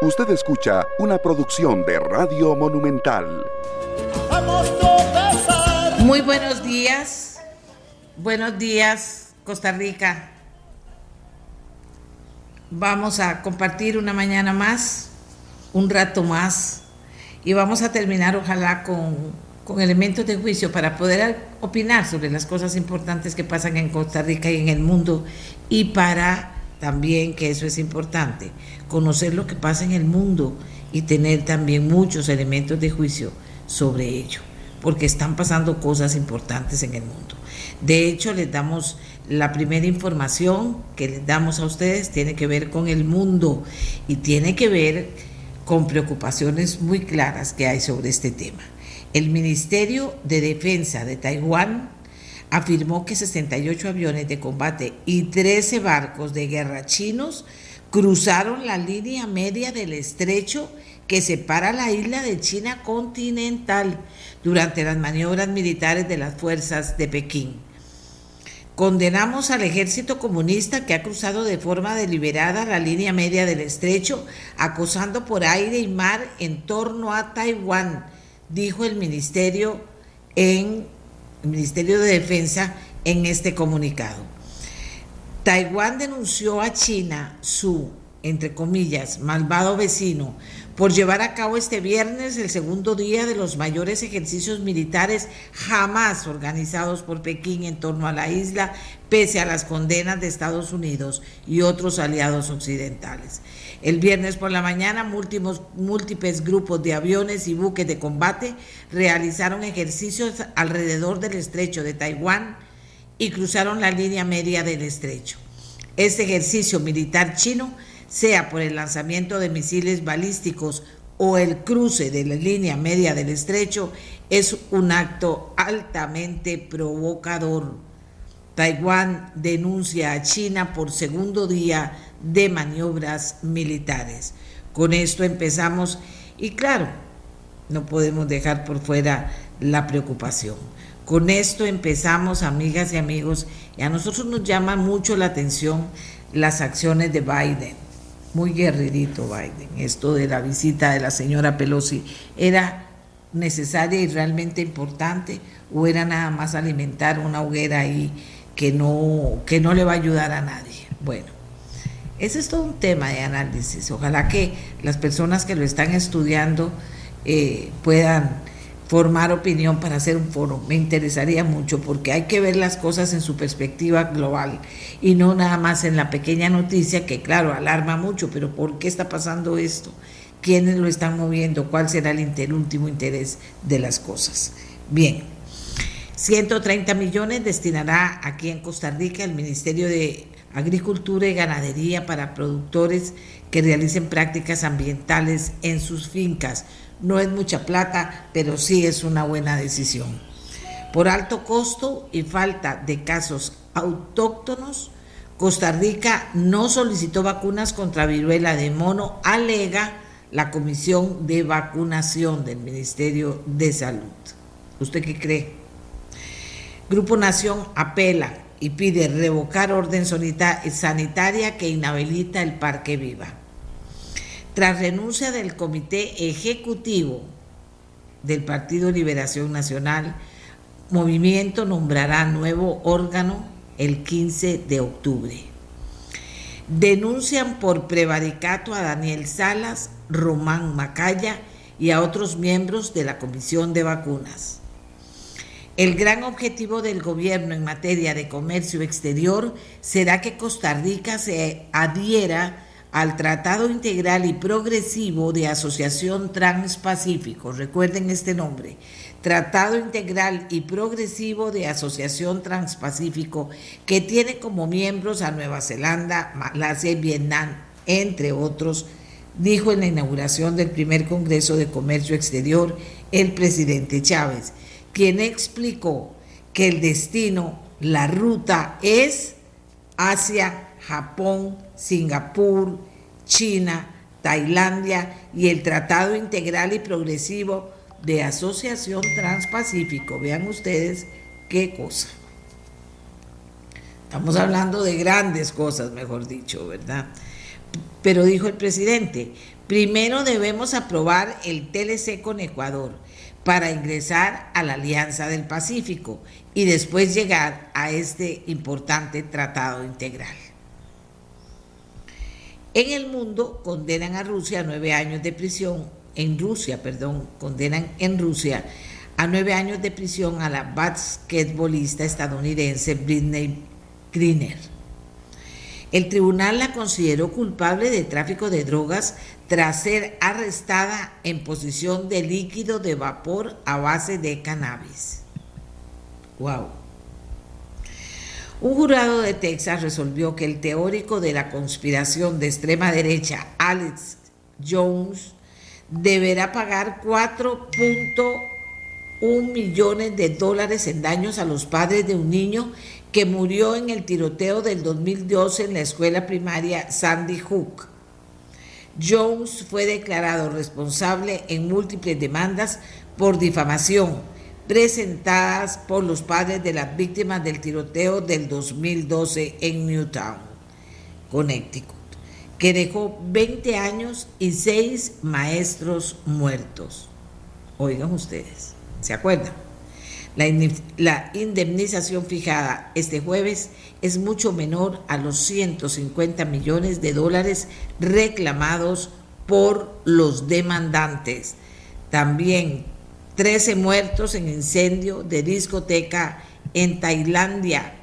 Usted escucha una producción de Radio Monumental. Muy buenos días. Buenos días, Costa Rica. Vamos a compartir una mañana más, un rato más, y vamos a terminar ojalá con, con elementos de juicio para poder opinar sobre las cosas importantes que pasan en Costa Rica y en el mundo y para también, que eso es importante, conocer lo que pasa en el mundo y tener también muchos elementos de juicio sobre ello, porque están pasando cosas importantes en el mundo. De hecho, les damos la primera información que les damos a ustedes, tiene que ver con el mundo y tiene que ver con preocupaciones muy claras que hay sobre este tema. El Ministerio de Defensa de Taiwán afirmó que 68 aviones de combate y 13 barcos de guerra chinos cruzaron la línea media del estrecho que separa la isla de China continental durante las maniobras militares de las fuerzas de Pekín. Condenamos al ejército comunista que ha cruzado de forma deliberada la línea media del estrecho, acosando por aire y mar en torno a Taiwán, dijo el ministerio en el Ministerio de Defensa en este comunicado. Taiwán denunció a China su, entre comillas, malvado vecino por llevar a cabo este viernes el segundo día de los mayores ejercicios militares jamás organizados por Pekín en torno a la isla, pese a las condenas de Estados Unidos y otros aliados occidentales. El viernes por la mañana, múltiples, múltiples grupos de aviones y buques de combate realizaron ejercicios alrededor del estrecho de Taiwán y cruzaron la línea media del estrecho. Este ejercicio militar chino, sea por el lanzamiento de misiles balísticos o el cruce de la línea media del estrecho, es un acto altamente provocador. Taiwán denuncia a China por segundo día de maniobras militares. Con esto empezamos y claro, no podemos dejar por fuera la preocupación. Con esto empezamos, amigas y amigos, y a nosotros nos llama mucho la atención las acciones de Biden. Muy guerrerito Biden. Esto de la visita de la señora Pelosi era necesaria y realmente importante o era nada más alimentar una hoguera ahí que no, que no le va a ayudar a nadie. Bueno, ese es todo un tema de análisis. Ojalá que las personas que lo están estudiando eh, puedan formar opinión para hacer un foro. Me interesaría mucho porque hay que ver las cosas en su perspectiva global y no nada más en la pequeña noticia que claro, alarma mucho, pero ¿por qué está pasando esto? ¿Quiénes lo están moviendo? ¿Cuál será el último interés de las cosas? Bien, 130 millones destinará aquí en Costa Rica el Ministerio de agricultura y ganadería para productores que realicen prácticas ambientales en sus fincas. No es mucha plata, pero sí es una buena decisión. Por alto costo y falta de casos autóctonos, Costa Rica no solicitó vacunas contra viruela de mono, alega la Comisión de Vacunación del Ministerio de Salud. ¿Usted qué cree? Grupo Nación apela y pide revocar orden sanitaria que inhabilita el Parque Viva. Tras renuncia del Comité Ejecutivo del Partido Liberación Nacional, Movimiento nombrará nuevo órgano el 15 de octubre. Denuncian por prevaricato a Daniel Salas, Román Macaya y a otros miembros de la Comisión de Vacunas. El gran objetivo del gobierno en materia de comercio exterior será que Costa Rica se adhiera al Tratado Integral y Progresivo de Asociación Transpacífico. Recuerden este nombre. Tratado Integral y Progresivo de Asociación Transpacífico, que tiene como miembros a Nueva Zelanda, Malasia y Vietnam, entre otros, dijo en la inauguración del primer Congreso de Comercio Exterior el presidente Chávez quien explicó que el destino, la ruta es Asia, Japón, Singapur, China, Tailandia y el Tratado Integral y Progresivo de Asociación Transpacífico. Vean ustedes qué cosa. Estamos hablando de grandes cosas, mejor dicho, ¿verdad? pero dijo el presidente, primero debemos aprobar el TLC con Ecuador para ingresar a la Alianza del Pacífico y después llegar a este importante tratado integral. En el mundo condenan a Rusia a nueve años de prisión, en Rusia, perdón, condenan en Rusia a nueve años de prisión a la basquetbolista estadounidense Britney Greener. El tribunal la consideró culpable de tráfico de drogas tras ser arrestada en posición de líquido de vapor a base de cannabis. Wow. Un jurado de Texas resolvió que el teórico de la conspiración de extrema derecha, Alex Jones, deberá pagar 4.1 millones de dólares en daños a los padres de un niño que murió en el tiroteo del 2012 en la escuela primaria Sandy Hook. Jones fue declarado responsable en múltiples demandas por difamación presentadas por los padres de las víctimas del tiroteo del 2012 en Newtown, Connecticut, que dejó 20 años y 6 maestros muertos. Oigan ustedes, ¿se acuerdan? La, indemnización fijada este jueves es mucho menor a los 150 millones de dólares reclamados por los demandantes. También 13 muertos en incendio de discoteca en Tailandia.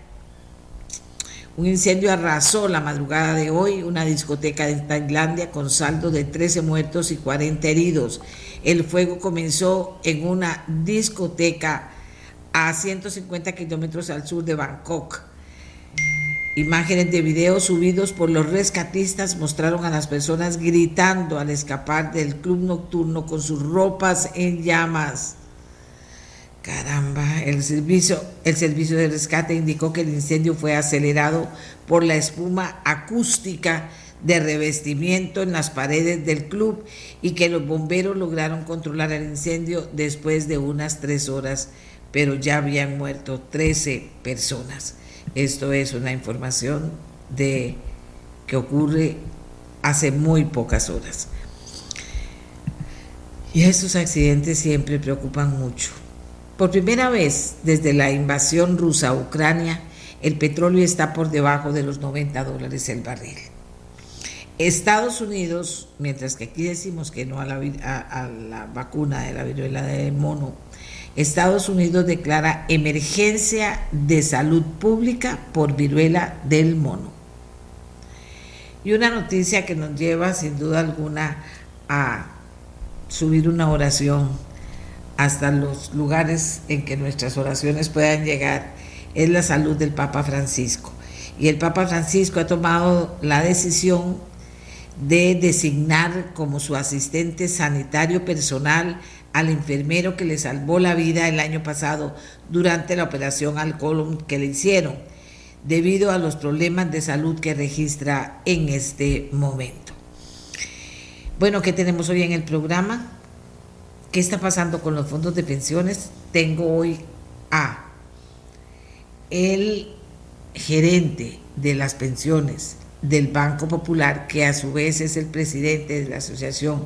Un incendio arrasó la madrugada de hoy una discoteca de Tailandia con saldo de 13 muertos y 40 heridos. El fuego comenzó en una discoteca a 150 kilómetros al sur de Bangkok. Imágenes de video subidos por los rescatistas mostraron a las personas gritando al escapar del club nocturno con sus ropas en llamas. Caramba, el servicio, el servicio de rescate indicó que el incendio fue acelerado por la espuma acústica de revestimiento en las paredes del club y que los bomberos lograron controlar el incendio después de unas tres horas, pero ya habían muerto 13 personas. Esto es una información de que ocurre hace muy pocas horas. Y estos accidentes siempre preocupan mucho. Por primera vez desde la invasión rusa a Ucrania, el petróleo está por debajo de los 90 dólares el barril. Estados Unidos, mientras que aquí decimos que no a la, vacuna de la viruela del mono, Estados Unidos declara emergencia de salud pública por viruela del mono. Y una noticia que nos lleva sin duda alguna a subir una oración hasta los lugares en que nuestras oraciones puedan llegar es la salud del Papa Francisco. Y el Papa Francisco ha tomado la decisión de designar como su asistente sanitario personal al enfermero que le salvó la vida el año pasado durante la operación al colon que le hicieron, debido a los problemas de salud que registra en este momento. Bueno, ¿qué tenemos hoy en el programa? ¿Qué está pasando con los fondos de pensiones? Tengo hoy a el gerente de las pensiones del Banco Popular, que a su vez es el presidente de la Asociación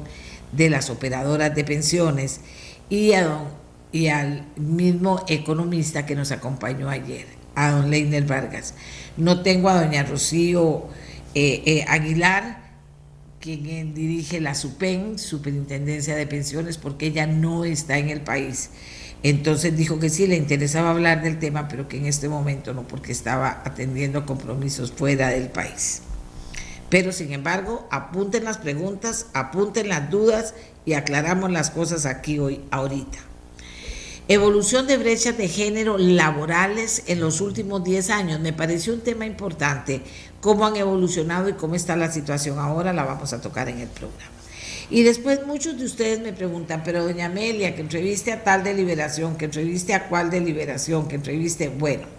de las operadoras de pensiones y, a y al mismo economista que nos acompañó ayer, a don Leiner Vargas. No tengo a doña Rocío eh, eh, Aguilar, quien dirige la SUPEN, Superintendencia de Pensiones, porque ella no está en el país. Entonces dijo que sí le interesaba hablar del tema, pero que en este momento no, porque estaba atendiendo compromisos fuera del país. Pero sin embargo, apunten las preguntas, apunten las dudas y aclaramos las cosas aquí hoy, ahorita. Evolución de brechas de género laborales en los últimos 10 años. Me pareció un tema importante. Cómo han evolucionado y cómo está la situación ahora, la vamos a tocar en el programa. Y después muchos de ustedes me preguntan, pero doña Amelia, que entreviste a tal deliberación, que entreviste a cuál deliberación, que entreviste, bueno,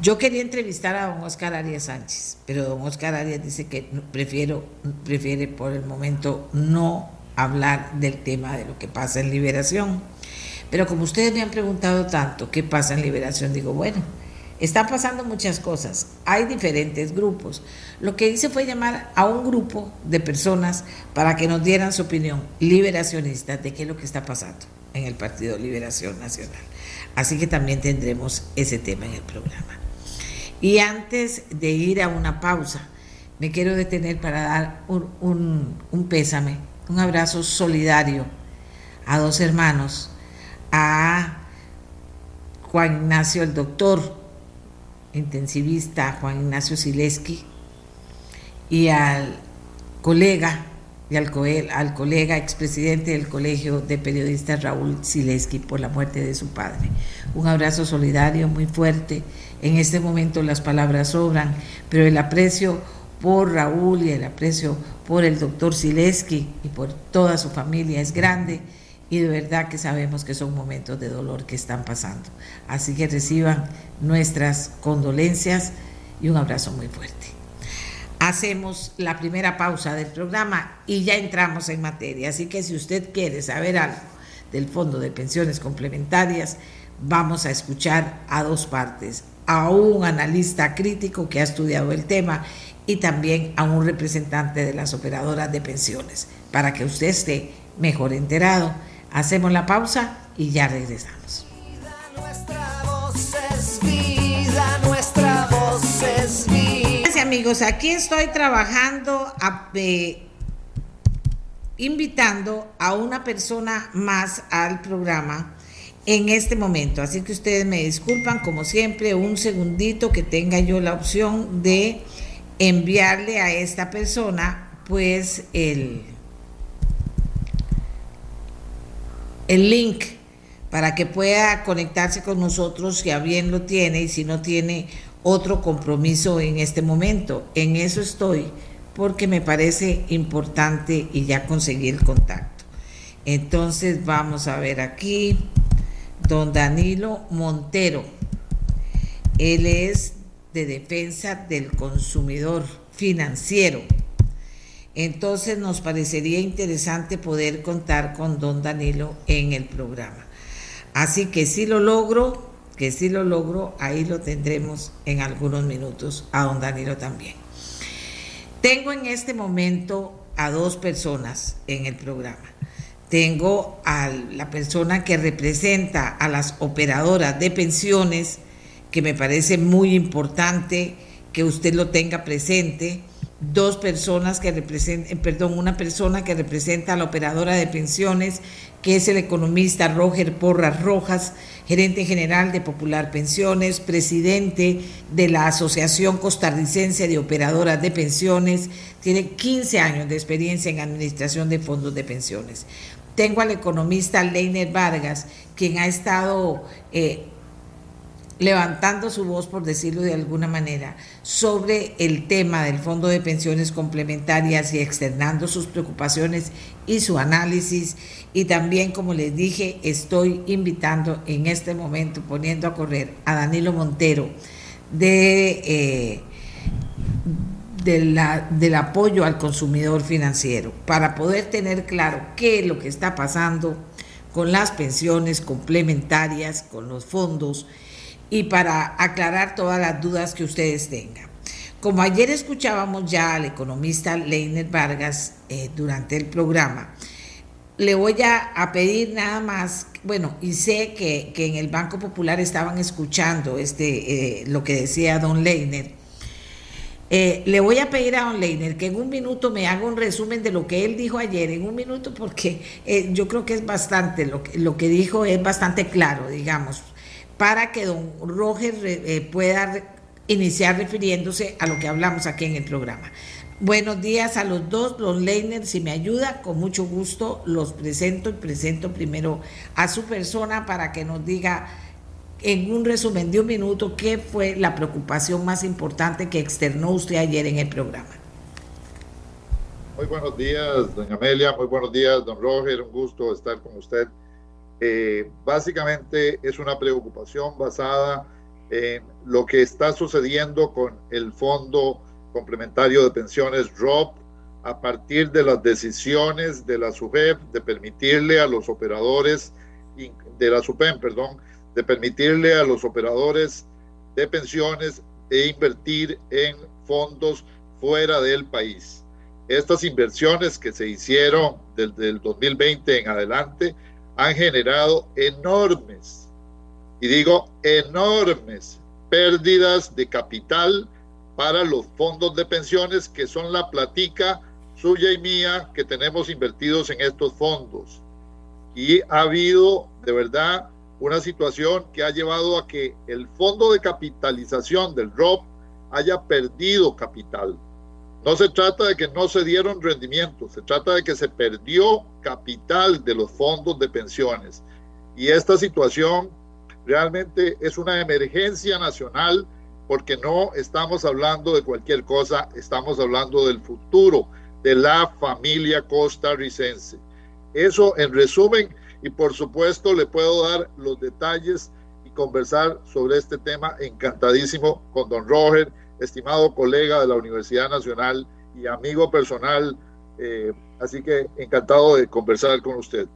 yo quería entrevistar a don Oscar Arias Sánchez, pero don Oscar Arias dice que prefiero, prefiere por el momento no hablar del tema de lo que pasa en Liberación. Pero como ustedes me han preguntado tanto qué pasa en Liberación, digo, bueno, Están pasando muchas cosas, hay diferentes grupos. Lo que hice fue llamar a un grupo de personas para que nos dieran su opinión liberacionista de qué es lo que está pasando en el Partido Liberación Nacional. Así que también tendremos ese tema en el programa. Y antes de ir a una pausa, me quiero detener para dar un, un pésame, un abrazo solidario a dos hermanos, a Juan Ignacio, el doctor intensivista Juan Ignacio Sileski, y al colega y al, al colega expresidente del Colegio de Periodistas Raúl Sileski por la muerte de su padre. Un abrazo solidario muy fuerte. En este momento las palabras sobran, pero el aprecio por Raúl y el aprecio por el doctor Sileski y por toda su familia es grande y de verdad que sabemos que son momentos de dolor que están pasando. Así que reciban nuestras condolencias y un abrazo muy fuerte. Hacemos la primera pausa del programa y ya entramos en materia. Así que si usted quiere saber algo del Fondo de Pensiones Complementarias, vamos a escuchar a dos partes, a un analista crítico que ha estudiado el tema y también a un representante de las operadoras de pensiones, para que usted esté mejor enterado Hacemos la pausa y ya regresamos. Amigos, aquí estoy trabajando, invitando a una persona más al programa en este momento. Así que ustedes me disculpan, como siempre, un segundito que tenga yo la opción de enviarle a esta persona pues el el link para que pueda conectarse con nosotros si a bien lo tiene y si no tiene otro compromiso en este momento. En eso estoy porque me parece importante y ya conseguí el contacto. Entonces vamos a ver aquí, don Danilo Montero. Él es de defensa del consumidor financiero. Entonces nos parecería interesante poder contar con don Danilo en el programa. Así que si lo logro, que si lo logro, ahí lo tendremos en algunos minutos a don Danilo también. Tengo en este momento a dos personas en el programa. Tengo a la persona que representa a las operadoras de pensiones, que me parece muy importante que usted lo tenga presente dos personas que representan, eh, perdón, una persona que representa a la operadora de pensiones, que es el economista Roger Porras Rojas, gerente general de Popular Pensiones, presidente de la Asociación Costarricense de Operadoras de Pensiones, tiene 15 años de experiencia en administración de fondos de pensiones. Tengo al economista Leiner Vargas, quien ha estado eh, levantando su voz, por decirlo de alguna manera, sobre el tema del Fondo de Pensiones Complementarias y externando sus preocupaciones y su análisis. Y también, como les dije, estoy invitando en este momento, poniendo a correr a Danilo Montero de, eh, del apoyo al consumidor financiero, para poder tener claro qué es lo que está pasando con las pensiones complementarias, con los fondos y para aclarar todas las dudas que ustedes tengan. Como ayer escuchábamos ya al economista Leiner Vargas eh, durante el programa, le voy a, pedir nada más, bueno, y sé que, en el Banco Popular estaban escuchando este, eh, lo que decía don Leiner. Eh, le voy a pedir a don Leiner que en un minuto me haga un resumen de lo que él dijo ayer, en un minuto, porque yo creo que es bastante, lo lo que dijo es bastante claro, digamos para que don Roger eh, pueda iniciar refiriéndose a lo que hablamos aquí en el programa. Buenos días a los dos, don Leiner, si me ayuda, con mucho gusto los presento y presento primero a su persona para que nos diga en un resumen de un minuto qué fue la preocupación más importante que externó usted ayer en el programa. Muy buenos días, doña Amelia, muy buenos días, don Roger, un gusto estar con usted eh, básicamente es una preocupación basada en lo que está sucediendo con el Fondo Complementario de Pensiones ROP a partir de las decisiones de la SUBEP de permitirle a los operadores de la SUPEM, perdón, de permitirle a los operadores de pensiones e invertir en fondos fuera del país. Estas inversiones que se hicieron desde el 2020 en adelante han generado enormes, y digo enormes, pérdidas de capital para los fondos de pensiones que son la platica suya y mía que tenemos invertidos en estos fondos. Y ha habido de verdad una situación que ha llevado a que el fondo de capitalización del ROP haya perdido capital. No se trata de que no se dieron rendimientos, se trata de que se perdió capital de los fondos de pensiones. Y esta situación realmente es una emergencia nacional porque no estamos hablando de cualquier cosa, estamos hablando del futuro de la familia costarricense. Eso en resumen y por supuesto le puedo dar los detalles y conversar sobre este tema encantadísimo con don Roger, estimado colega de la Universidad Nacional y amigo personal. Eh, así que encantado de conversar con usted.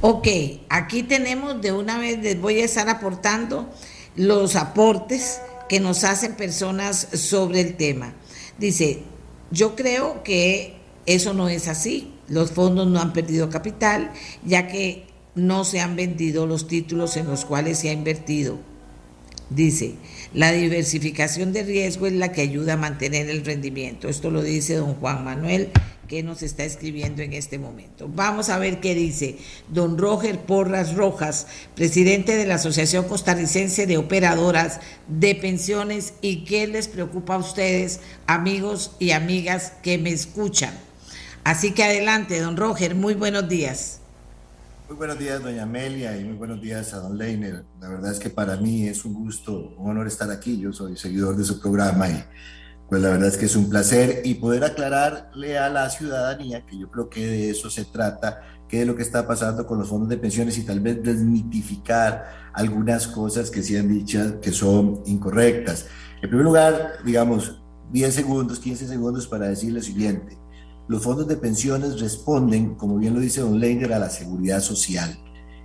Ok, aquí tenemos de una vez, les voy a estar aportando los aportes que nos hacen personas sobre el tema. Dice, yo creo que eso no es así. Los fondos no han perdido capital, ya que no se han vendido los títulos en los cuales se ha invertido. Dice, la diversificación de riesgo es la que ayuda a mantener el rendimiento. Esto lo dice don Juan Manuel, que nos está escribiendo en este momento. Vamos a ver qué dice don Roger Porras Rojas, presidente de la Asociación Costarricense de Operadoras de Pensiones, y qué les preocupa a ustedes, amigos y amigas que me escuchan. Así que adelante, don Roger, muy buenos días. Muy buenos días, doña Amelia, y muy buenos días a don Leiner. La verdad es que para mí es un gusto, un honor estar aquí. Yo soy seguidor de su programa y pues la verdad es que es un placer y poder aclararle a la ciudadanía, que yo creo que de eso se trata, qué es lo que está pasando con los fondos de pensiones y tal vez desmitificar algunas cosas que se han dicho que son incorrectas. En primer lugar, digamos, 10 segundos, 15 segundos para decir lo siguiente. Los fondos de pensiones responden, como bien lo dice Don Leiner, a la seguridad social.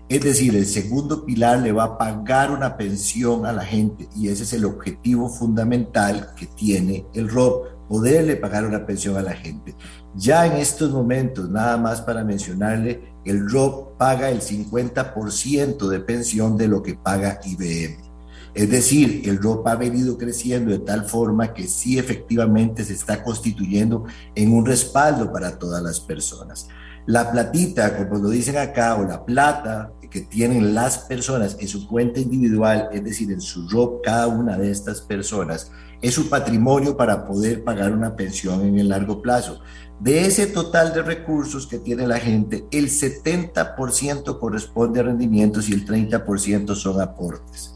Es decir, el segundo pilar le va a pagar una pensión a la gente y ese es el objetivo fundamental que tiene el ROP, poderle pagar una pensión a la gente. Ya en estos momentos, nada más para mencionarle, el ROP paga el 50% de pensión de lo que paga IBM. Es decir, el ROP ha venido creciendo de tal forma que sí efectivamente se está constituyendo en un respaldo para todas las personas. La platita, como lo dicen acá, o la plata que tienen las personas en su cuenta individual, es decir, en su ROP, cada una de estas personas, es su patrimonio para poder pagar una pensión en el largo plazo. De ese total de recursos que tiene la gente, el 70% corresponde a rendimientos y el 30% son aportes.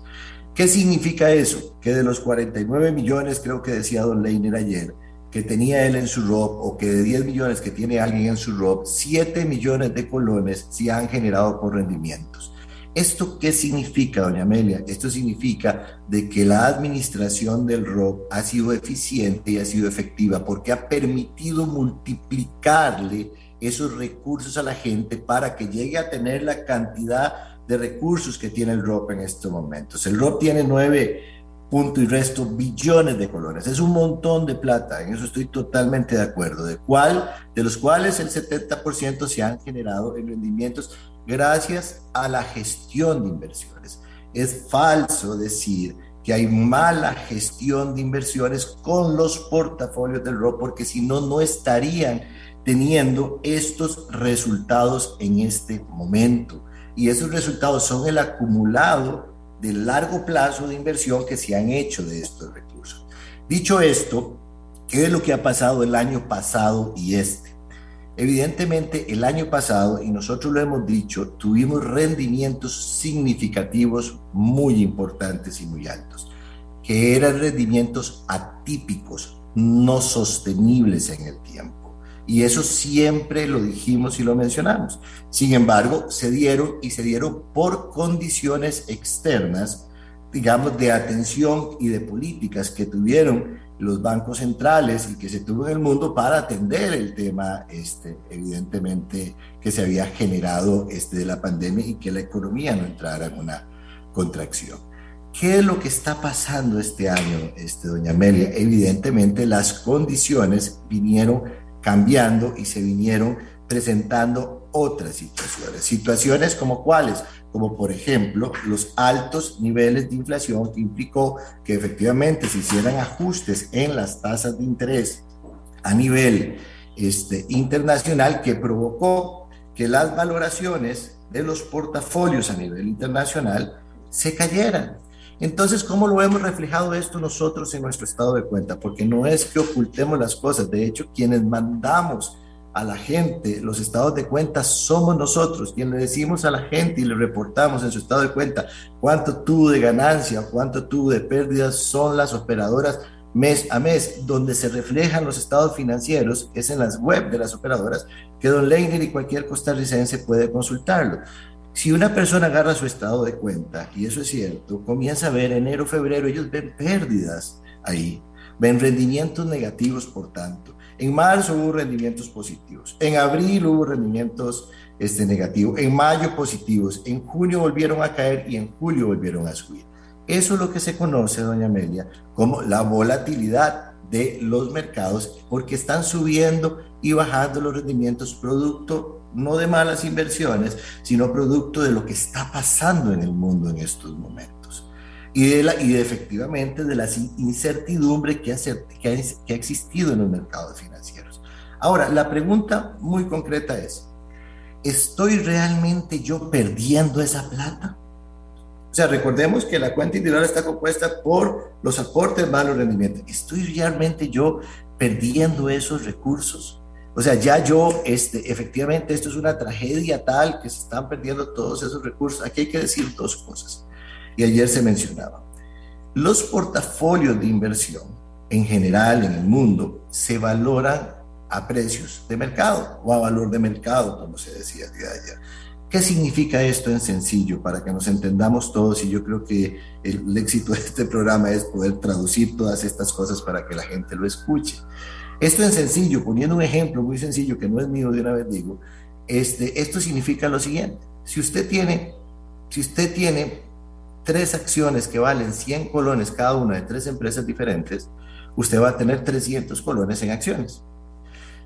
¿Qué significa eso? Que de los 49 millones, creo que decía don Leiner ayer, que tenía él en su ROP, o que de 10 millones que tiene alguien en su ROP, 7 millones de colones se han generado por rendimientos. ¿Esto qué significa, doña Amelia? Esto significa de que la administración del ROP ha sido eficiente y ha sido efectiva porque ha permitido multiplicarle esos recursos a la gente para que llegue a tener la cantidad de recursos que tiene el ROP en estos momentos. El ROP tiene nueve punto y resto billones de colones. Es un montón de plata, en eso estoy totalmente de acuerdo, de, cual, de los cuales el 70% se han generado en rendimientos gracias a la gestión de inversiones. Es falso decir que hay mala gestión de inversiones con los portafolios del ROP, porque si no, no estarían teniendo estos resultados en este momento y esos resultados son el acumulado del largo plazo de inversión que se han hecho de estos recursos. Dicho esto, ¿qué es lo que ha pasado el año pasado y este? Evidentemente, el año pasado, y nosotros lo hemos dicho, tuvimos rendimientos significativos muy importantes y muy altos, que eran rendimientos atípicos, no sostenibles en el tiempo. Y eso siempre lo dijimos y lo mencionamos. Sin embargo, se dieron y se dieron por condiciones externas, digamos, de atención y de políticas que tuvieron los bancos centrales y que se tuvo en el mundo para atender el tema, este, evidentemente, que se había generado este, de la pandemia y que la economía no entrara en una contracción. ¿Qué es lo que está pasando este año, este, doña Amelia? Evidentemente las condiciones vinieron cambiando y se vinieron presentando otras situaciones. Situaciones como cuáles, como por ejemplo los altos niveles de inflación que implicó que efectivamente se hicieran ajustes en las tasas de interés a nivel este, internacional que provocó que las valoraciones de los portafolios a nivel internacional se cayeran. Entonces, ¿cómo lo hemos reflejado esto nosotros en nuestro estado de cuenta? Porque no es que ocultemos las cosas, de hecho, quienes mandamos a la gente los estados de cuenta somos nosotros, quienes le decimos a la gente y le reportamos en su estado de cuenta cuánto tuvo de ganancia, cuánto tuvo de pérdidas, son las operadoras mes a mes, donde se reflejan los estados financieros, es en las web de las operadoras, que Don Leiner y cualquier costarricense puede consultarlo. Si una persona agarra su estado de cuenta, y eso es cierto, comienza a ver enero, febrero, ellos ven pérdidas ahí, ven rendimientos negativos, por tanto. En marzo hubo rendimientos positivos, en abril hubo rendimientos este, negativos, en mayo positivos, en junio volvieron a caer y en julio volvieron a subir. Eso es lo que se conoce, doña Amelia, como la volatilidad de los mercados, porque están subiendo y bajando los rendimientos producto no de malas inversiones, sino producto de lo que está pasando en el mundo en estos momentos. Y, de la, y efectivamente de la incertidumbre que ha, que, que ha existido en los mercados financieros. Ahora, la pregunta muy concreta es, ¿estoy realmente yo perdiendo esa plata? O sea, recordemos que la cuenta individual está compuesta por los aportes más los rendimientos. ¿Estoy realmente yo perdiendo esos recursos? O sea, ya yo, este, efectivamente, esto es una tragedia tal que se están perdiendo todos esos recursos. Aquí hay que decir dos cosas. Y ayer se mencionaba. Los portafolios de inversión en general en el mundo se valoran a precios de mercado o a valor de mercado, como se decía ayer. ¿Qué significa esto en sencillo para que nos entendamos todos? Y yo creo que el, el éxito de este programa es poder traducir todas estas cosas para que la gente lo escuche. Esto en sencillo, poniendo un ejemplo muy sencillo que no es mío de una vez digo, este, esto significa lo siguiente. Si usted tiene, si usted tiene tres acciones que valen 100 colones cada una de tres empresas diferentes, usted va a tener 300 colones en acciones.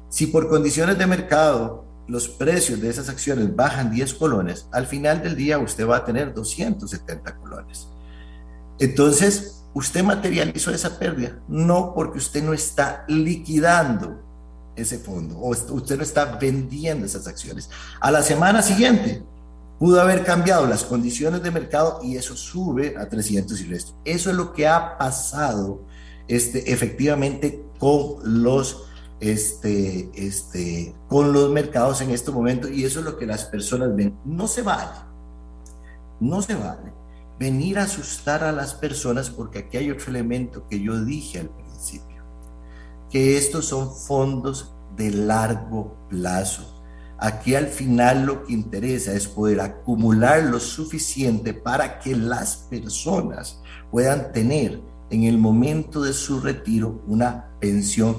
Si por condiciones de mercado los precios de esas acciones bajan 10 colones, al final del día usted va a tener 270 colones. Entonces, usted materializó esa pérdida, no porque usted no está liquidando ese fondo o usted no está vendiendo esas acciones. A la semana siguiente pudo haber cambiado las condiciones de mercado y eso sube a 300 y resto. Eso es lo que ha pasado este, efectivamente con los, este, este, con los mercados en este momento y eso es lo que las personas ven. No se vale, no se vale venir a asustar a las personas porque aquí hay otro elemento que yo dije al principio, que estos son fondos de largo plazo. Aquí al final lo que interesa es poder acumular lo suficiente para que las personas puedan tener en el momento de su retiro una pensión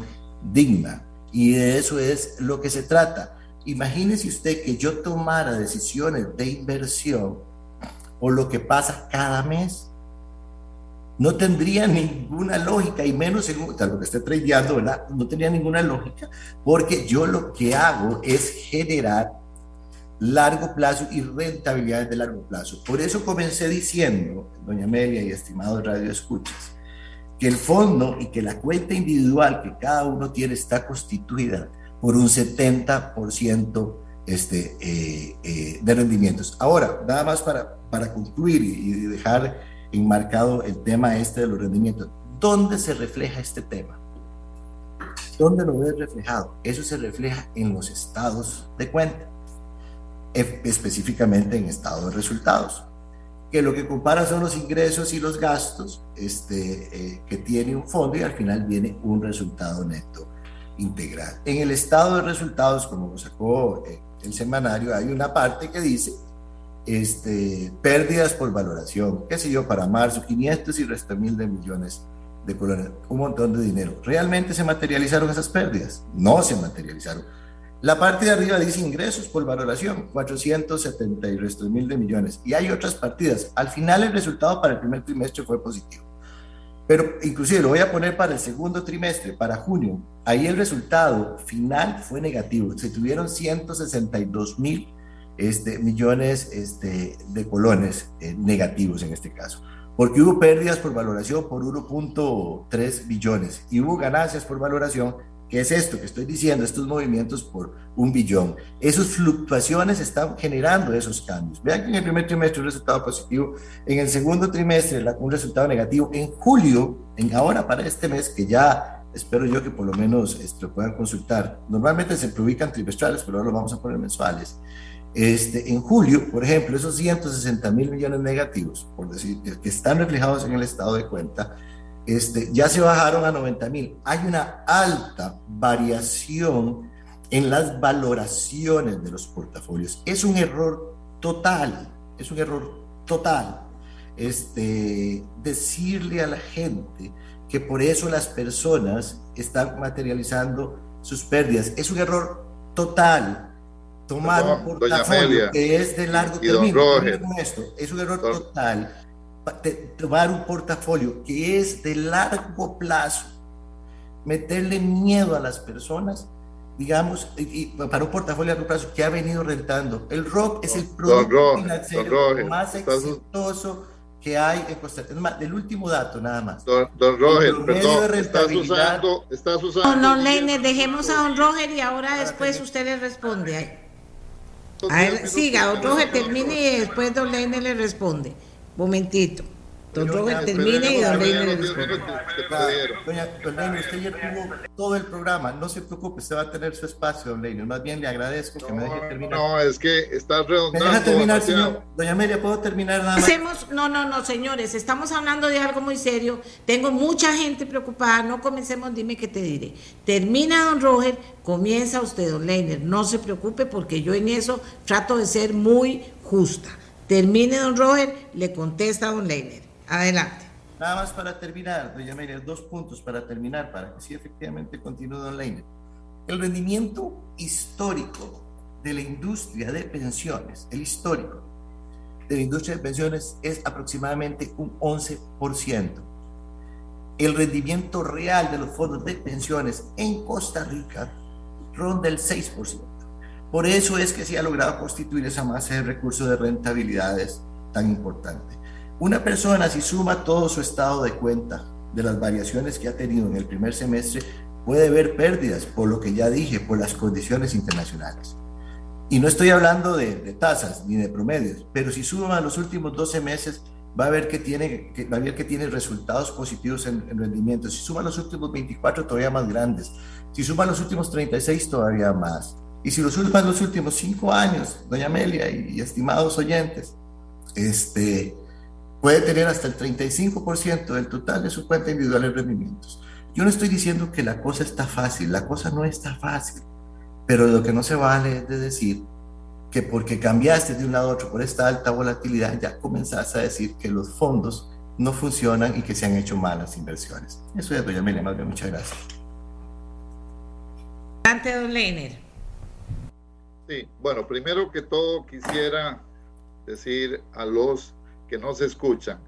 digna. Y de eso es lo que se trata. Imagínese usted que yo tomara decisiones de inversión o lo que pasa cada mes. No tendría ninguna lógica, y menos en lo que esté tradeando, ¿verdad? No tendría ninguna lógica, porque yo lo que hago es generar largo plazo y rentabilidades de largo plazo. Por eso comencé diciendo, doña Amelia y estimados Radio Escuchas, que el fondo y que la cuenta individual que cada uno tiene está constituida por un 70% este, eh, eh, de rendimientos. Ahora, nada más para, para concluir y, dejar enmarcado el tema este de los rendimientos. ¿Dónde se refleja este tema? ¿Dónde lo ves reflejado? Eso se refleja en los estados de cuenta, específicamente en estado de resultados, que lo que compara son los ingresos y los gastos este, eh, que tiene un fondo y al final viene un resultado neto integral. En el estado de resultados, como lo sacó el semanario, hay una parte que dice este, pérdidas por valoración, qué sé yo, para marzo, 500 y resta mil de millones de colones, un montón de dinero. ¿Realmente se materializaron esas pérdidas? No se materializaron. La parte de arriba dice ingresos por valoración, 470 y restos mil de millones. Y hay otras partidas. Al final el resultado para el primer trimestre fue positivo. Pero inclusive lo voy a poner para el segundo trimestre, para junio. Ahí el resultado final fue negativo. Se tuvieron 162 mil este, millones este, de colones eh, negativos en este caso. Porque hubo pérdidas por valoración por 1.3 billones y hubo ganancias por valoración ¿Qué es esto que estoy diciendo? Estos movimientos por un billón. Esas fluctuaciones están generando esos cambios. Vean que en el primer trimestre un resultado positivo, en el segundo trimestre un resultado negativo, en julio, en ahora para este mes, que ya espero yo que por lo menos este, lo puedan consultar. Normalmente se publican trimestrales, pero ahora lo vamos a poner mensuales. Este, en julio, por ejemplo, esos 160 mil millones negativos, por decir, que están reflejados en el estado de cuenta, este, ya se bajaron a 90 mil. Hay una alta variación en las valoraciones de los portafolios. Es un error total, es un error total. Este, decirle a la gente que por eso las personas están materializando sus pérdidas. Es un error total. Tomar un portafolio que es de largo término. es un error total tomar un portafolio que es de largo plazo, meterle miedo a las personas, digamos, y, para un portafolio de largo plazo que ha venido rentando. El ROC es el producto financiero más exitoso que hay en Costa Rica. Es más, el último dato, nada más. Don, Roger, perdón, estás usando, estás usando... No, no, Leine, dejemos a don Roger y ahora después usted le responde. A él, siga, don Roger termine y después don Leine le responde. Momentito. Don Robert termine y don Leiner Doña, don Leiner, usted ya tuvo todo el programa. No se preocupe, usted va a tener su espacio, don Leiner. Más bien le agradezco que me deje terminar. No, es que está redondando. ¿Me deja terminar, señor? Doña Amelia, ¿puedo terminar nada más? Hacemos, no, no, no, señores. Estamos hablando de algo muy serio. Tengo mucha gente preocupada. No comencemos, dime qué te diré. Termina don Roger, comienza usted, don Leiner. No se preocupe porque yo en eso trato de ser muy justa. Termine, don Roger, le contesta don Leiner. Adelante. Nada más para terminar, doña Amelia, dos puntos para terminar, para que sí efectivamente continúe don Leiner. El rendimiento histórico de la industria de pensiones, el histórico de la industria de pensiones es aproximadamente un 11%. El rendimiento real de los fondos de pensiones en Costa Rica ronda el 6%. Por eso es que se ha logrado constituir esa masa de recursos de rentabilidades tan importante. Una persona si suma todo su estado de cuenta de las variaciones que ha tenido en el primer semestre, puede ver pérdidas, por lo que ya dije, por las condiciones internacionales. Y no estoy hablando de, tasas ni de promedios, pero si suma los últimos 12 meses, va a ver que tiene, va a ver que tiene resultados positivos en, en rendimiento. Si suma los últimos 24, todavía más grandes. Si suma los últimos 36, todavía más. Y si los últimos, los últimos cinco años, doña Amelia y, estimados oyentes, este, puede tener hasta el 35% del total de su cuenta individual en rendimientos. Yo no estoy diciendo que la cosa está fácil, la cosa no está fácil, pero lo que no se vale es de decir que porque cambiaste de un lado a otro por esta alta volatilidad, ya comenzaste a decir que los fondos no funcionan y que se han hecho malas inversiones. Eso es, doña Amelia, más bien, muchas gracias. Ante don Leiner. Sí, bueno, primero que todo quisiera decir a los que nos escuchan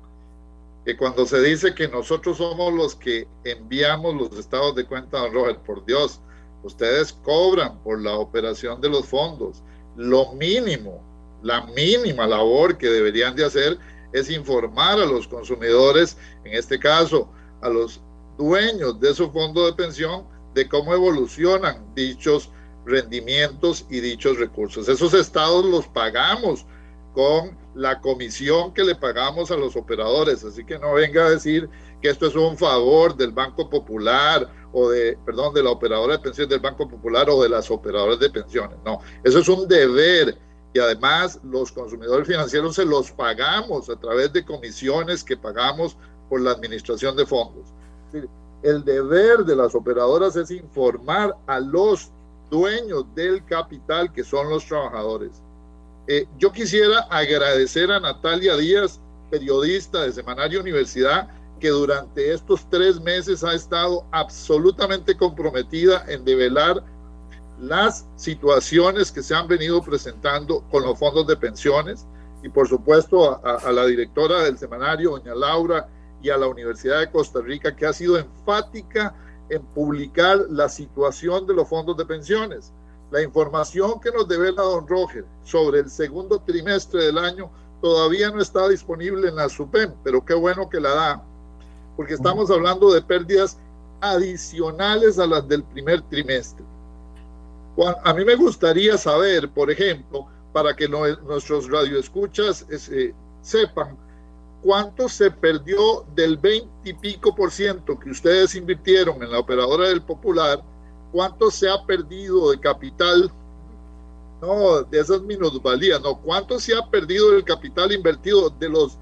que cuando se dice que nosotros somos los que enviamos los estados de cuenta, don Robert, por Dios, ustedes cobran por la operación de los fondos. Lo mínimo, la mínima labor que deberían de hacer es informar a los consumidores, en este caso a los dueños de su fondo de pensión, de cómo evolucionan dichos rendimientos y dichos recursos. Esos estados los pagamos con la comisión que le pagamos a los operadores, así que no venga a decir que esto es un favor del Banco Popular o de, perdón, de la operadora de pensiones del Banco Popular o de las operadoras de pensiones. No, eso es un deber y además los consumidores financieros se los pagamos a través de comisiones que pagamos por la administración de fondos. El deber de las operadoras es informar a los dueños del capital que son los trabajadores. Eh, yo quisiera agradecer a Natalia Díaz, periodista de Semanario Universidad, que durante estos tres meses ha estado absolutamente comprometida en develar las situaciones que se han venido presentando con los fondos de pensiones y por supuesto a, a, la directora del semanario, doña Laura, y a la Universidad de Costa Rica, que ha sido enfática en publicar la situación de los fondos de pensiones. La información que nos devela don Roger sobre el segundo trimestre del año todavía no está disponible en la SUPEM, pero qué bueno que la da, porque estamos hablando de pérdidas adicionales a las del primer trimestre. A mí me gustaría saber, por ejemplo, para que nuestros radioescuchas eh, sepan cuánto se perdió del 20 y pico por ciento que ustedes invirtieron en la operadora del Popular, cuánto se ha perdido de capital, no, de esas minusvalías, no, cuánto se ha perdido del capital invertido, de los,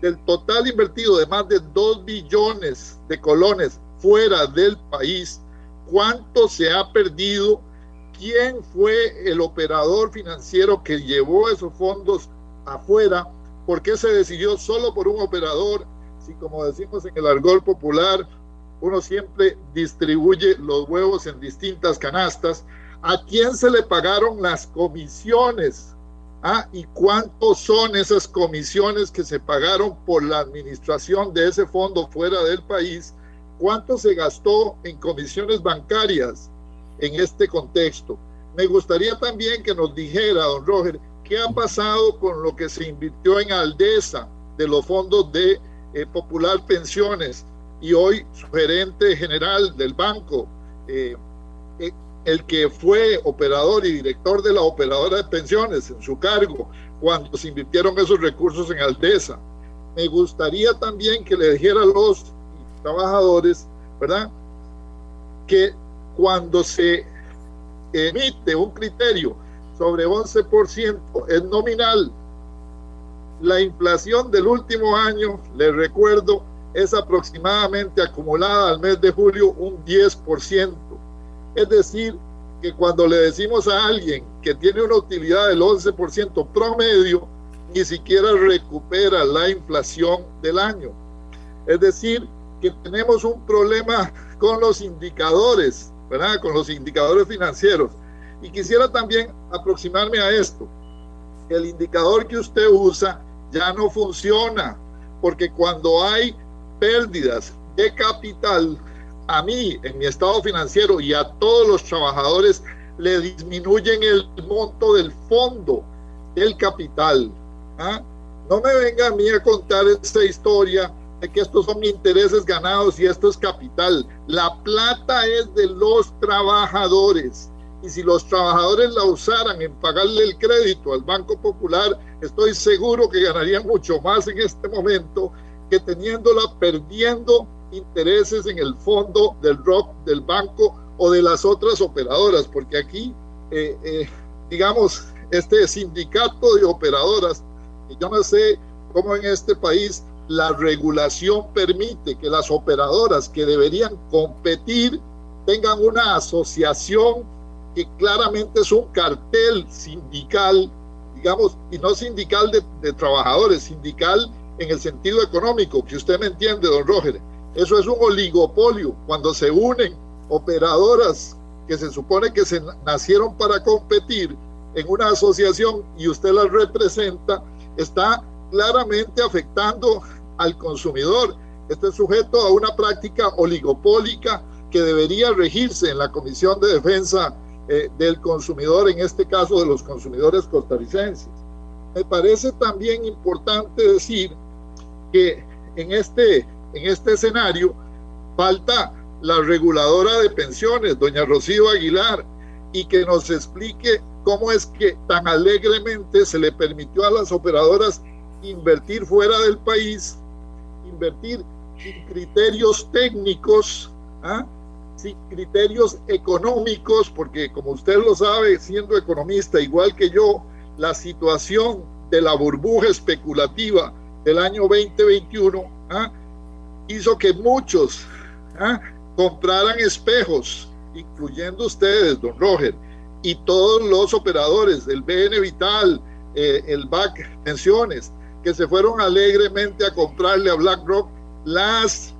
del total invertido de más de 2 billones de colones fuera del país, cuánto se ha perdido quién fue el operador financiero que llevó esos fondos afuera, por qué se decidió solo por un operador, si como decimos en el argol popular, uno siempre distribuye los huevos en distintas canastas, a quién se le pagaron las comisiones, ¿Ah? ¿Y cuántos son esas comisiones que se pagaron por la administración de ese fondo fuera del país? ¿Cuánto se gastó en comisiones bancarias? en este contexto. Me gustaría también que nos dijera, don Roger, qué ha pasado con lo que se invirtió en Aldesa de los fondos de eh, Popular Pensiones y hoy su gerente general del banco, eh, eh, el que fue operador y director de la operadora de pensiones en su cargo cuando se invirtieron esos recursos en Aldesa. Me gustaría también que le dijera a los trabajadores, ¿verdad? Que cuando se emite un criterio sobre 11% es nominal. La inflación del último año, les recuerdo, es aproximadamente acumulada al mes de julio un 10%. Es decir, que cuando le decimos a alguien que tiene una utilidad del 11% promedio, ni siquiera recupera la inflación del año. Es decir, que tenemos un problema con los indicadores con los indicadores financieros. Y quisiera también aproximarme a esto. El indicador que usted usa ya no funciona, porque cuando hay pérdidas de capital, a mí, en mi estado financiero y a todos los trabajadores, le disminuyen el monto del fondo del capital. ¿ah? No me venga a mí a contar esta historia que estos son intereses ganados y esto es capital. La plata es de los trabajadores. Y si los trabajadores la usaran en pagarle el crédito al Banco Popular, estoy seguro que ganarían mucho más en este momento que teniéndola perdiendo intereses en el fondo del ROC del banco o de las otras operadoras, porque aquí, eh, eh, digamos, este sindicato de operadoras, yo no sé cómo en este país la regulación permite que las operadoras que deberían competir tengan una asociación que claramente es un cartel sindical, digamos, y no sindical de, trabajadores, sindical en el sentido económico, que usted me entiende, don Roger. Eso es un oligopolio, cuando se unen operadoras que se supone que se nacieron para competir en una asociación y usted las representa, está claramente afectando al consumidor. Este es sujeto a una práctica oligopólica que debería regirse en la Comisión de Defensa eh, del Consumidor, en este caso de los consumidores costarricenses. Me parece también importante decir que en este, en este escenario falta la reguladora de pensiones, doña Rocío Aguilar, y que nos explique cómo es que tan alegremente se le permitió a las operadoras invertir fuera del país, invertir sin criterios técnicos, ¿ah? Sin criterios económicos, porque como usted lo sabe, siendo economista igual que yo, la situación de la burbuja especulativa del año 2021 ¿ah? hizo que muchos ¿ah? compraran espejos, incluyendo ustedes, don Roger, y todos los operadores del BN Vital, eh, el BAC Pensiones, que se fueron alegremente a comprarle a BlackRock las,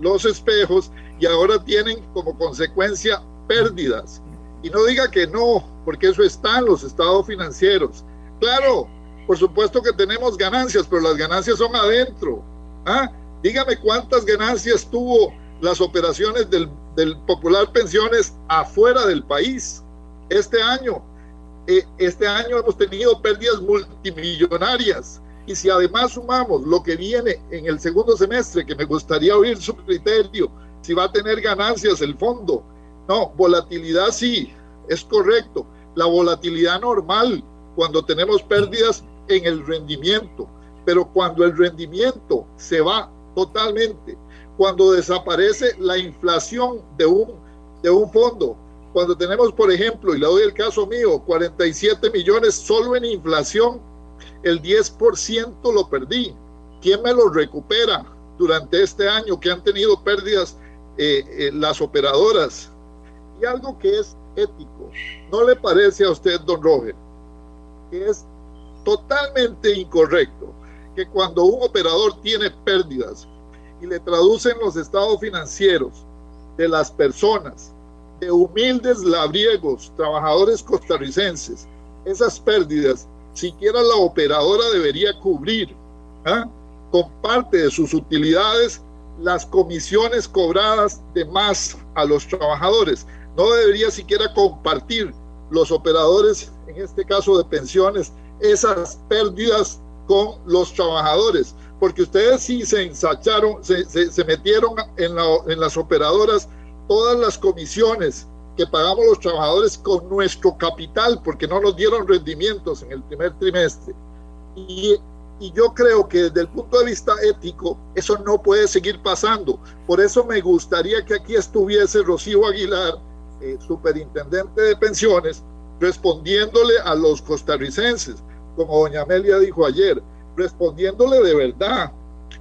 los espejos y ahora tienen como consecuencia pérdidas. Y no diga que no, porque eso está en los estados financieros. Claro, por supuesto que tenemos ganancias, pero las ganancias son adentro. ¿Ah? Dígame cuántas ganancias tuvo las operaciones del, del Popular Pensiones afuera del país este año. Eh, este año hemos tenido pérdidas multimillonarias. Y si además sumamos lo que viene en el segundo semestre, que me gustaría oír su criterio, si va a tener ganancias el fondo. No, volatilidad sí, es correcto. La volatilidad normal, cuando tenemos pérdidas en el rendimiento, pero cuando el rendimiento se va totalmente, cuando desaparece la inflación de un, de un fondo, cuando tenemos, por ejemplo, y le doy el caso mío, 47 millones solo en inflación, el 10% lo perdí. ¿Quién me lo recupera durante este año que han tenido pérdidas eh, eh, las operadoras? Y algo que es ético, ¿no le parece a usted, don Roger, que es totalmente incorrecto que cuando un operador tiene pérdidas y le traducen los estados financieros de las personas, de humildes labriegos, trabajadores costarricenses, esas pérdidas, siquiera la operadora debería cubrir ¿ah? con parte de sus utilidades las comisiones cobradas de más a los trabajadores. No debería siquiera compartir los operadores, en este caso de pensiones, esas pérdidas con los trabajadores, porque ustedes sí se ensacharon, se, se, metieron en, la, en las operadoras todas las comisiones que pagamos los trabajadores con nuestro capital, porque no nos dieron rendimientos en el primer trimestre. Y, y, yo creo que desde el punto de vista ético, eso no puede seguir pasando. Por eso me gustaría que aquí estuviese Rocío Aguilar, eh, superintendente de pensiones, respondiéndole a los costarricenses, como doña Amelia dijo ayer, respondiéndole de verdad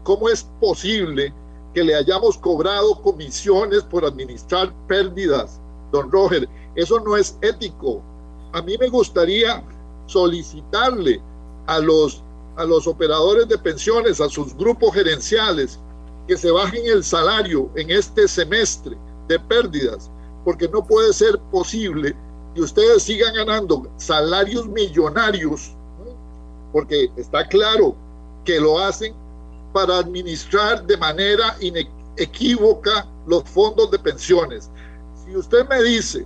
cómo es posible que le hayamos cobrado comisiones por administrar pérdidas. Don Roger, eso no es ético. A mí me gustaría solicitarle a los, a los operadores de pensiones, a sus grupos gerenciales, que se bajen el salario en este semestre de pérdidas, porque no puede ser posible que ustedes sigan ganando salarios millonarios porque está claro que lo hacen para administrar de manera inequívoca los fondos de pensiones. Si usted me dice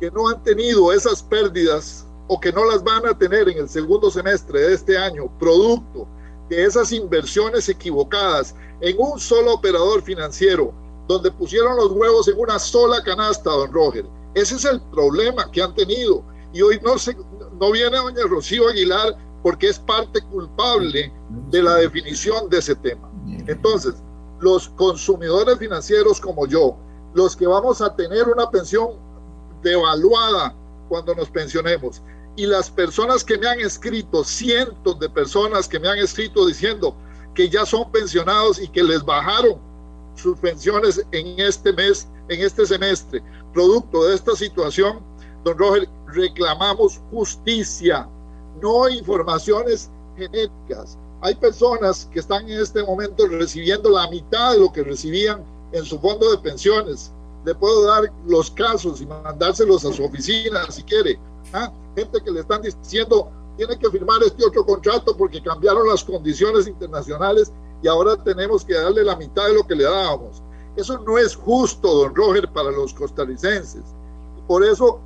que no han tenido esas pérdidas o que no las van a tener en el segundo semestre de este año, producto de esas inversiones equivocadas en un solo operador financiero, donde pusieron los huevos en una sola canasta, don Roger. Ese es el problema que han tenido. Y hoy no, se, no viene doña Rocío Aguilar porque es parte culpable de la definición de ese tema. Entonces, los consumidores financieros como yo, los que vamos a tener una pensión devaluada cuando nos pensionemos, y las personas que me han escrito, cientos de personas que me han escrito diciendo que ya son pensionados y que les bajaron sus pensiones en este mes, en este semestre, producto de esta situación, don Roger, reclamamos justicia, no informaciones genéticas. Hay personas que están en este momento recibiendo la mitad de lo que recibían en su fondo de pensiones. Le puedo dar los casos y mandárselos a su oficina si quiere. ¿Ah? Gente que le están diciendo, tiene que firmar este otro contrato porque cambiaron las condiciones internacionales y ahora tenemos que darle la mitad de lo que le dábamos. Eso no es justo, don Roger, para los costarricenses. Por eso,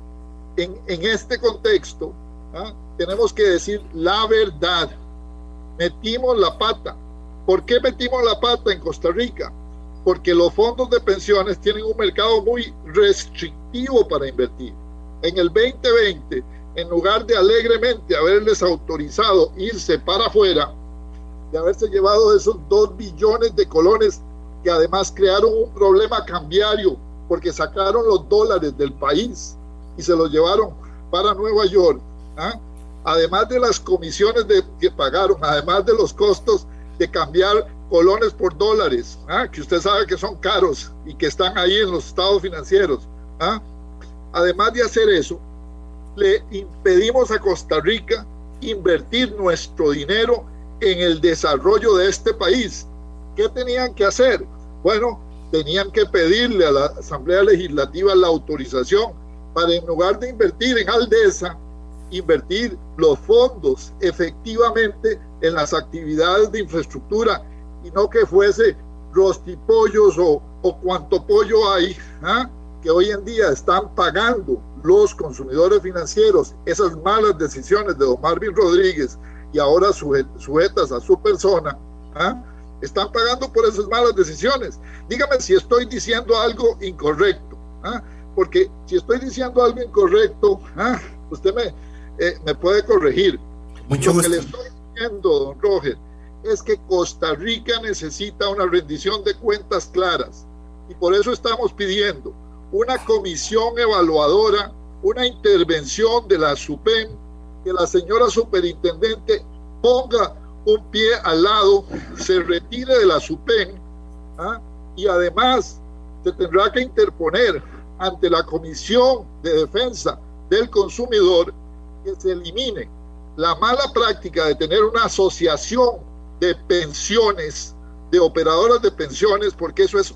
en, en este contexto, ¿ah? tenemos que decir la verdad. Metimos la pata. ¿Por qué metimos la pata en Costa Rica? Porque los fondos de pensiones tienen un mercado muy restrictivo para invertir. En el 2020, en lugar de alegremente haberles autorizado irse para afuera, de haberse llevado esos dos billones de colones que además crearon un problema cambiario porque sacaron los dólares del país y se los llevaron para Nueva York. ¿ah? además de las comisiones de, que pagaron, además de los costos de cambiar colones por dólares, ¿ah? que usted sabe que son caros y que están ahí en los estados financieros. ¿ah? Además de hacer eso, le impedimos a Costa Rica invertir nuestro dinero en el desarrollo de este país. ¿Qué tenían que hacer? Bueno, tenían que pedirle a la Asamblea Legislativa la autorización para en lugar de invertir en Aldesa, invertir los fondos efectivamente en las actividades de infraestructura y no que fuese rostipollos o, o cuanto pollo hay, ¿ah? Que hoy en día están pagando los consumidores financieros esas malas decisiones de don Marvin Rodríguez y ahora sujetas a su persona, ¿ah? están pagando por esas malas decisiones. Dígame si estoy diciendo algo incorrecto, ¿ah? porque si estoy diciendo algo incorrecto, ¿ah? usted me, eh, me puede corregir. Mucho Lo que le estoy diciendo, don Roger, es que Costa Rica necesita una rendición de cuentas claras y por eso estamos pidiendo una comisión evaluadora, una intervención de la SUPEM, que la señora superintendente ponga un pie al lado, se retire de la SUPEM ¿ah? y además se tendrá que interponer ante la Comisión de Defensa del Consumidor que se elimine la mala práctica de tener una asociación de pensiones, de operadoras de pensiones, porque eso es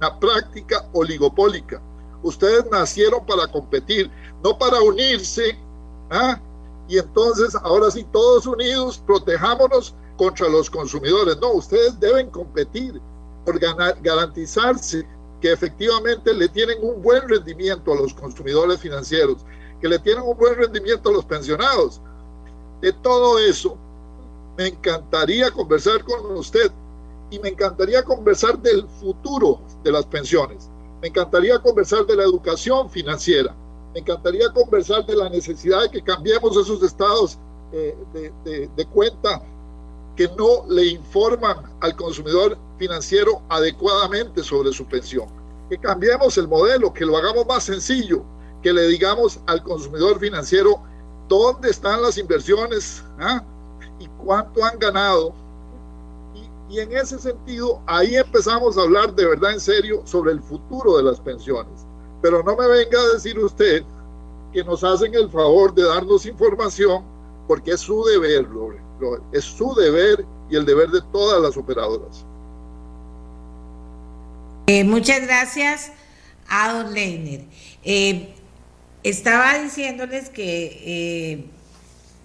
una práctica oligopólica. Ustedes nacieron para competir, no para unirse. ¿ah? Y entonces, ahora sí, todos unidos, protejámonos contra los consumidores. No, ustedes deben competir por garantizarse que efectivamente le tienen un buen rendimiento a los consumidores financieros, que le tienen un buen rendimiento a los pensionados. De todo eso, me encantaría conversar con usted y me encantaría conversar del futuro de las pensiones. Me encantaría conversar de la educación financiera. Me encantaría conversar de la necesidad de que cambiemos esos estados eh, de, de cuenta que no le informan al consumidor financiero adecuadamente sobre su pensión. Que cambiemos el modelo, que lo hagamos más sencillo, que le digamos al consumidor financiero dónde están las inversiones ¿ah? y cuánto han ganado. Y, en ese sentido, ahí empezamos a hablar de verdad en serio sobre el futuro de las pensiones. Pero no me venga a decir usted que nos hacen el favor de darnos información porque es su deber, es su deber y el deber de todas las operadoras. Eh, muchas gracias a Don Leiner. Eh, estaba diciéndoles que eh,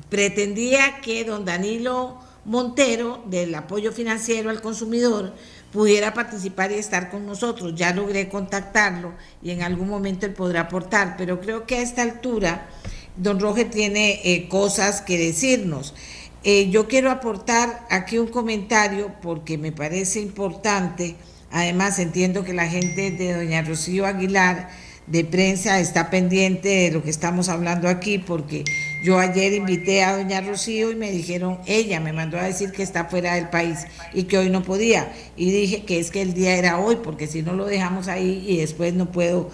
pretendía que don Danilo Montero, del apoyo financiero al consumidor, pudiera participar y estar con nosotros. Ya logré contactarlo y en algún momento él podrá aportar, pero creo que a esta altura don Roger tiene eh, cosas que decirnos. Eh, yo quiero aportar aquí un comentario porque me parece importante. Además, entiendo que la gente de doña Rocío Aguilar de prensa está pendiente de lo que estamos hablando aquí, porque yo ayer invité a doña Rocío y me dijeron, ella me mandó a decir que está fuera del país y que hoy no podía. Y dije que es que el día era hoy, porque si no lo dejamos ahí y después no puedo,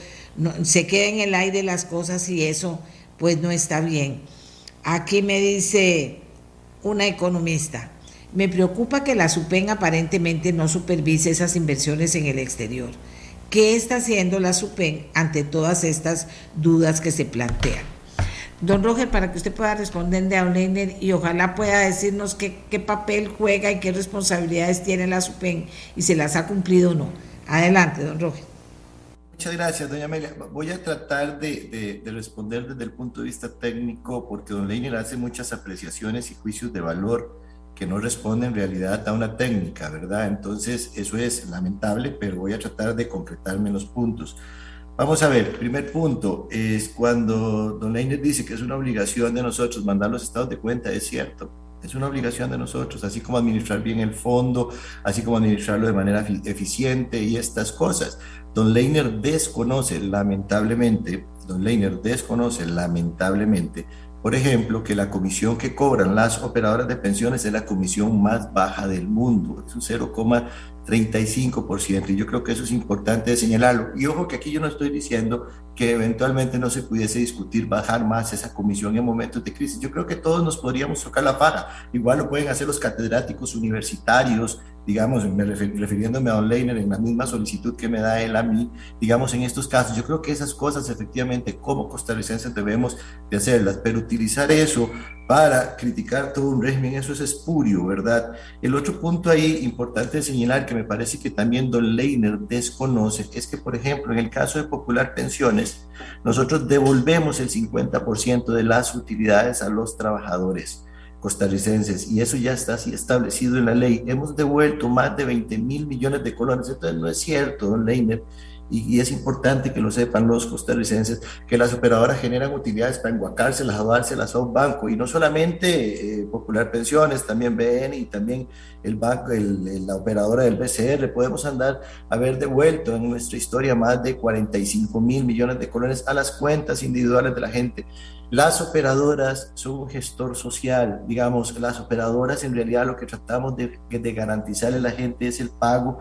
se quedan en el aire las cosas y eso pues no está bien. Aquí me dice una economista, me preocupa que la SUPEN aparentemente no supervise esas inversiones en el exterior ¿Qué está haciendo la SUPEN ante todas estas dudas que se plantean? Don Roger, para que usted pueda responder de Auleiner y ojalá pueda decirnos qué, papel juega y qué responsabilidades tiene la SUPEN y se las ha cumplido o no. Adelante, don Roger. Muchas gracias, doña Amelia. Voy a tratar de, de, responder desde el punto de vista técnico porque don Leiner hace muchas apreciaciones y juicios de valor que no responde en realidad a una técnica, ¿verdad? Entonces, eso es lamentable, pero voy a tratar de concretar menos puntos. Vamos a ver, primer punto es cuando Don Leiner dice que es una obligación de nosotros mandar los estados de cuenta, es cierto, es una obligación de nosotros, así como administrar bien el fondo, así como administrarlo de manera eficiente y estas cosas. Don Leiner desconoce, lamentablemente, Don Leiner desconoce, lamentablemente, por ejemplo, que la comisión que cobran las operadoras de pensiones es la comisión más baja del mundo, es un 0,35%. Y yo creo que eso es importante señalarlo. Y ojo que aquí yo no estoy diciendo que eventualmente no se pudiese discutir bajar más esa comisión en momentos de crisis. Yo creo que todos nos podríamos tocar la paga. Igual lo pueden hacer los catedráticos universitarios digamos, me refiriéndome a Don Leiner en la misma solicitud que me da él a mí, digamos, en estos casos. Yo creo que esas cosas efectivamente como costarricenses debemos de hacerlas, pero utilizar eso para criticar todo un régimen, eso es espurio, ¿verdad? El otro punto ahí importante señalar que me parece que también Don Leiner desconoce es que, por ejemplo, en el caso de Popular Pensiones, nosotros devolvemos el 50% de las utilidades a los trabajadores costarricenses y eso ya está así establecido en la ley. Hemos devuelto más de 20 mil millones de colones, entonces no es cierto, don Leiner, y, es importante que lo sepan los costarricenses, que las operadoras generan utilidades para enguacárselas, dárselas a un banco, y no solamente eh, Popular Pensiones, también BN y también el banco, el, la operadora del BCR, podemos andar, haber devuelto en nuestra historia más de 45 mil millones de colones a las cuentas individuales de la gente. Las operadoras son un gestor social, digamos, las operadoras en realidad lo que tratamos de, de garantizarle a la gente es el pago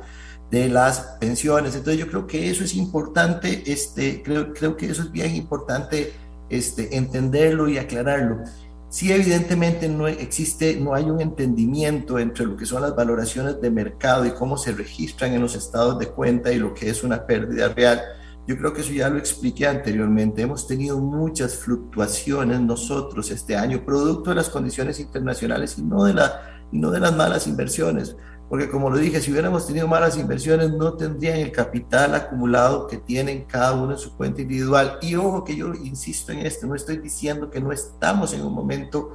de las pensiones. Entonces yo creo que eso es importante, este, creo, creo que eso es bien importante este, entenderlo y aclararlo. Sí, evidentemente no existe, no hay un entendimiento entre lo que son las valoraciones de mercado y cómo se registran en los estados de cuenta y lo que es una pérdida real. Yo creo que eso ya lo expliqué anteriormente. Hemos tenido muchas fluctuaciones nosotros este año, producto de las condiciones internacionales y no de, la, y no de las malas inversiones porque como lo dije, si hubiéramos tenido malas inversiones, no tendrían el capital acumulado que tienen cada uno en su cuenta individual. Y ojo que yo insisto en esto, no estoy diciendo que no estamos en un momento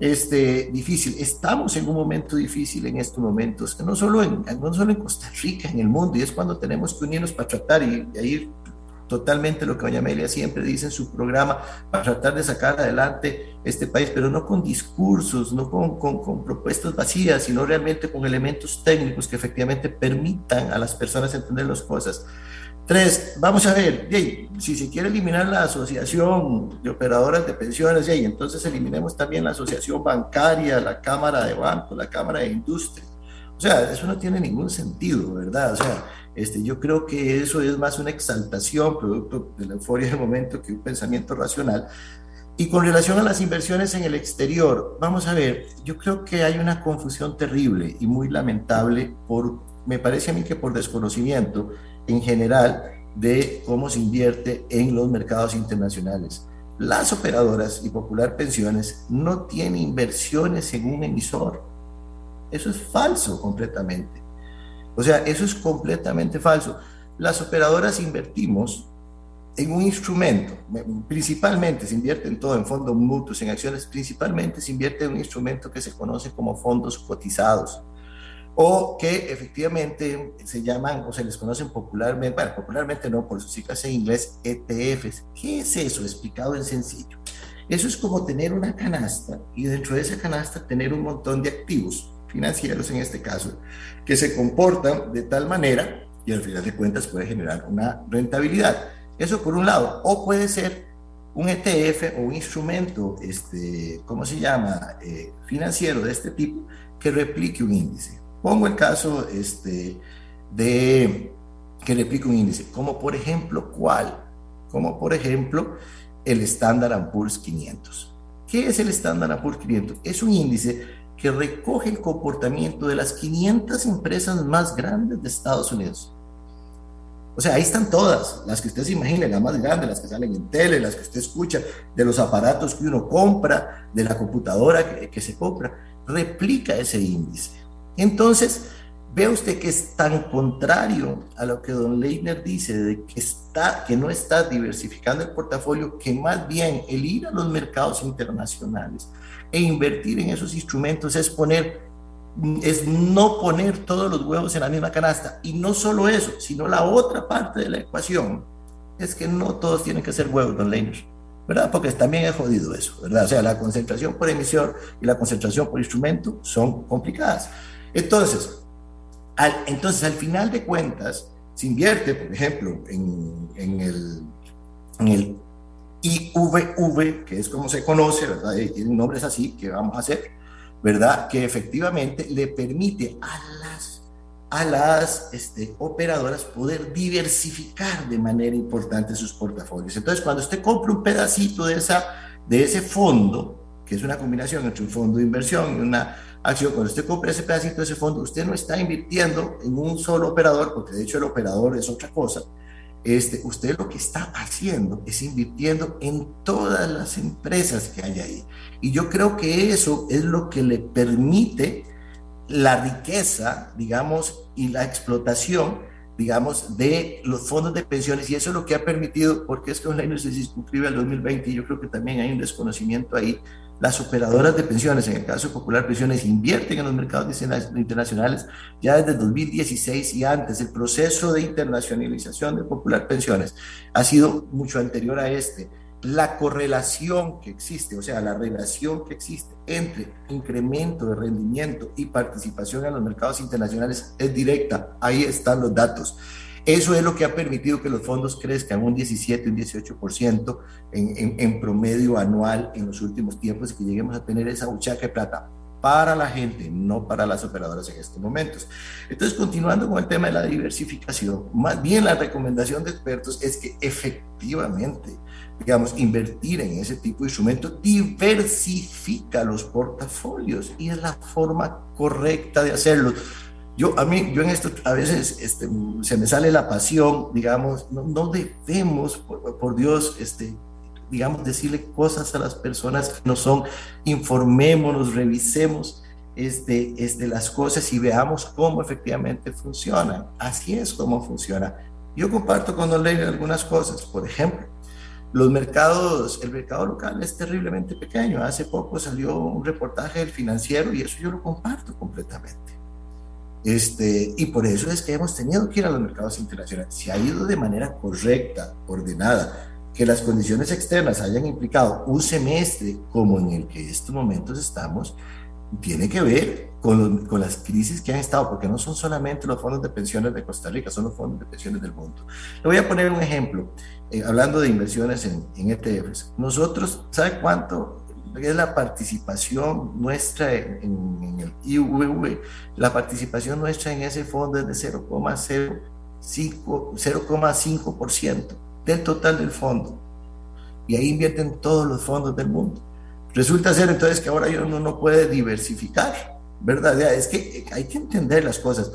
este, difícil, estamos en un momento difícil en estos momentos, no solo en, no solo en Costa Rica, en el mundo, y es cuando tenemos que unirnos para tratar y, y ir totalmente lo que doña Amelia siempre dice en su programa para tratar de sacar adelante este país, pero no con discursos, no con, con, propuestas vacías, sino realmente con elementos técnicos que efectivamente permitan a las personas entender las cosas. Tres, vamos a ver, si se quiere eliminar la asociación de operadoras de pensiones, entonces eliminemos también la asociación bancaria, la cámara de bancos, la cámara de industria. O sea, eso no tiene ningún sentido, ¿verdad? O sea, este, yo creo que eso es más una exaltación producto de la euforia del momento que un pensamiento racional. Y con relación a las inversiones en el exterior, vamos a ver, yo creo que hay una confusión terrible y muy lamentable por, me parece a mí que por desconocimiento en general de cómo se invierte en los mercados internacionales. Las operadoras y Popular Pensiones no tienen inversiones en un emisor. Eso es falso completamente. O sea, eso es completamente falso. Las operadoras invertimos en un instrumento, principalmente se invierte en todo, en fondos mutuos, en acciones, principalmente se invierte en un instrumento que se conoce como fondos cotizados o que efectivamente se llaman o se les conocen popularmente, bueno, popularmente no, por sus siglas en inglés, ETFs. ¿Qué es eso? Explicado en sencillo. Eso es como tener una canasta y dentro de esa canasta tener un montón de activos financieros en este caso, que se comportan de tal manera y al final de cuentas puede generar una rentabilidad. Eso por un lado, o puede ser un ETF o un instrumento, este, ¿cómo se llama?, eh, financiero de este tipo, que replique un índice. Pongo el caso este, de que replique un índice, como por ejemplo, ¿cuál? Como por ejemplo, el Standard Poor's 500. ¿Qué es el Standard Poor's 500? Es un índice que recoge el comportamiento de las 500 empresas más grandes de Estados Unidos. O sea, ahí están todas, las que usted se imagine, las más grandes, las que salen en tele, las que usted escucha, de los aparatos que uno compra, de la computadora que, que se compra, replica ese índice. Entonces, Ve usted que es tan contrario a lo que don Leitner dice, de que, está, que no está diversificando el portafolio, que más bien el ir a los mercados internacionales e invertir en esos instrumentos es poner, es no poner todos los huevos en la misma canasta. Y no solo eso, sino la otra parte de la ecuación es que no todos tienen que ser huevos, don Leitner. ¿verdad? Porque también es jodido eso, ¿verdad? O sea, la concentración por emisión y la concentración por instrumento son complicadas. Entonces, entonces, al final de cuentas, se invierte, por ejemplo, en, en, el, en el IVV, que es como se conoce, ¿verdad? Y tiene nombres así que vamos a hacer, ¿verdad? Que efectivamente le permite a las, a las este, operadoras poder diversificar de manera importante sus portafolios. Entonces, cuando usted compra un pedacito de, esa, de ese fondo, que es una combinación entre un fondo de inversión y una acción, cuando usted compra ese pedacito de ese fondo, usted no está invirtiendo en un solo operador, porque de hecho el operador es otra cosa. Este, usted lo que está haciendo es invirtiendo en todas las empresas que hay ahí. Y yo creo que eso es lo que le permite la riqueza, digamos, y la explotación, digamos, de los fondos de pensiones. Y eso es lo que ha permitido, porque es que online se circunscribe al 2020 y yo creo que también hay un desconocimiento ahí las operadoras de pensiones, en el caso Popular Pensiones, invierten en los mercados internacionales ya desde 2016 y antes. El proceso de internacionalización de Popular Pensiones ha sido mucho anterior a este. La correlación que existe, o sea, la relación que existe entre incremento de rendimiento y participación en los mercados internacionales es directa. Ahí están los datos. Eso es lo que ha permitido que los fondos crezcan un 17, un 18% en, en, promedio anual en los últimos tiempos y que lleguemos a tener esa buchaca de plata para la gente, no para las operadoras en estos momentos. Entonces, continuando con el tema de la diversificación, más bien la recomendación de expertos es que efectivamente, digamos, invertir en ese tipo de instrumentos diversifica los portafolios y es la forma correcta de hacerlo. Yo, a mí, yo en esto a veces este, se me sale la pasión, digamos, no, debemos, por, Dios, este, digamos, decirle cosas a las personas que no son, informémonos, revisemos este, este, las cosas y veamos cómo efectivamente funcionan. Así es como funciona. Yo comparto con Don algunas cosas, por ejemplo, los mercados, el mercado local es terriblemente pequeño. Hace poco salió un reportaje del financiero y eso yo lo comparto completamente. Este, y por eso es que hemos tenido que ir a los mercados internacionales. Se ha ido de manera correcta, ordenada. Que las condiciones externas hayan implicado un semestre como en el que en estos momentos estamos, tiene que ver con, las crisis que han estado, porque no son solamente los fondos de pensiones de Costa Rica, son los fondos de pensiones del mundo. Le voy a poner un ejemplo, eh, hablando de inversiones en, en ETFs. Nosotros, ¿sabe cuánto es la participación nuestra en, el IVV, la participación nuestra en ese fondo es de 0,5% del total del fondo. Y ahí invierten todos los fondos del mundo. Resulta ser entonces que ahora uno no puede diversificar, ¿verdad? Es que hay que entender las cosas.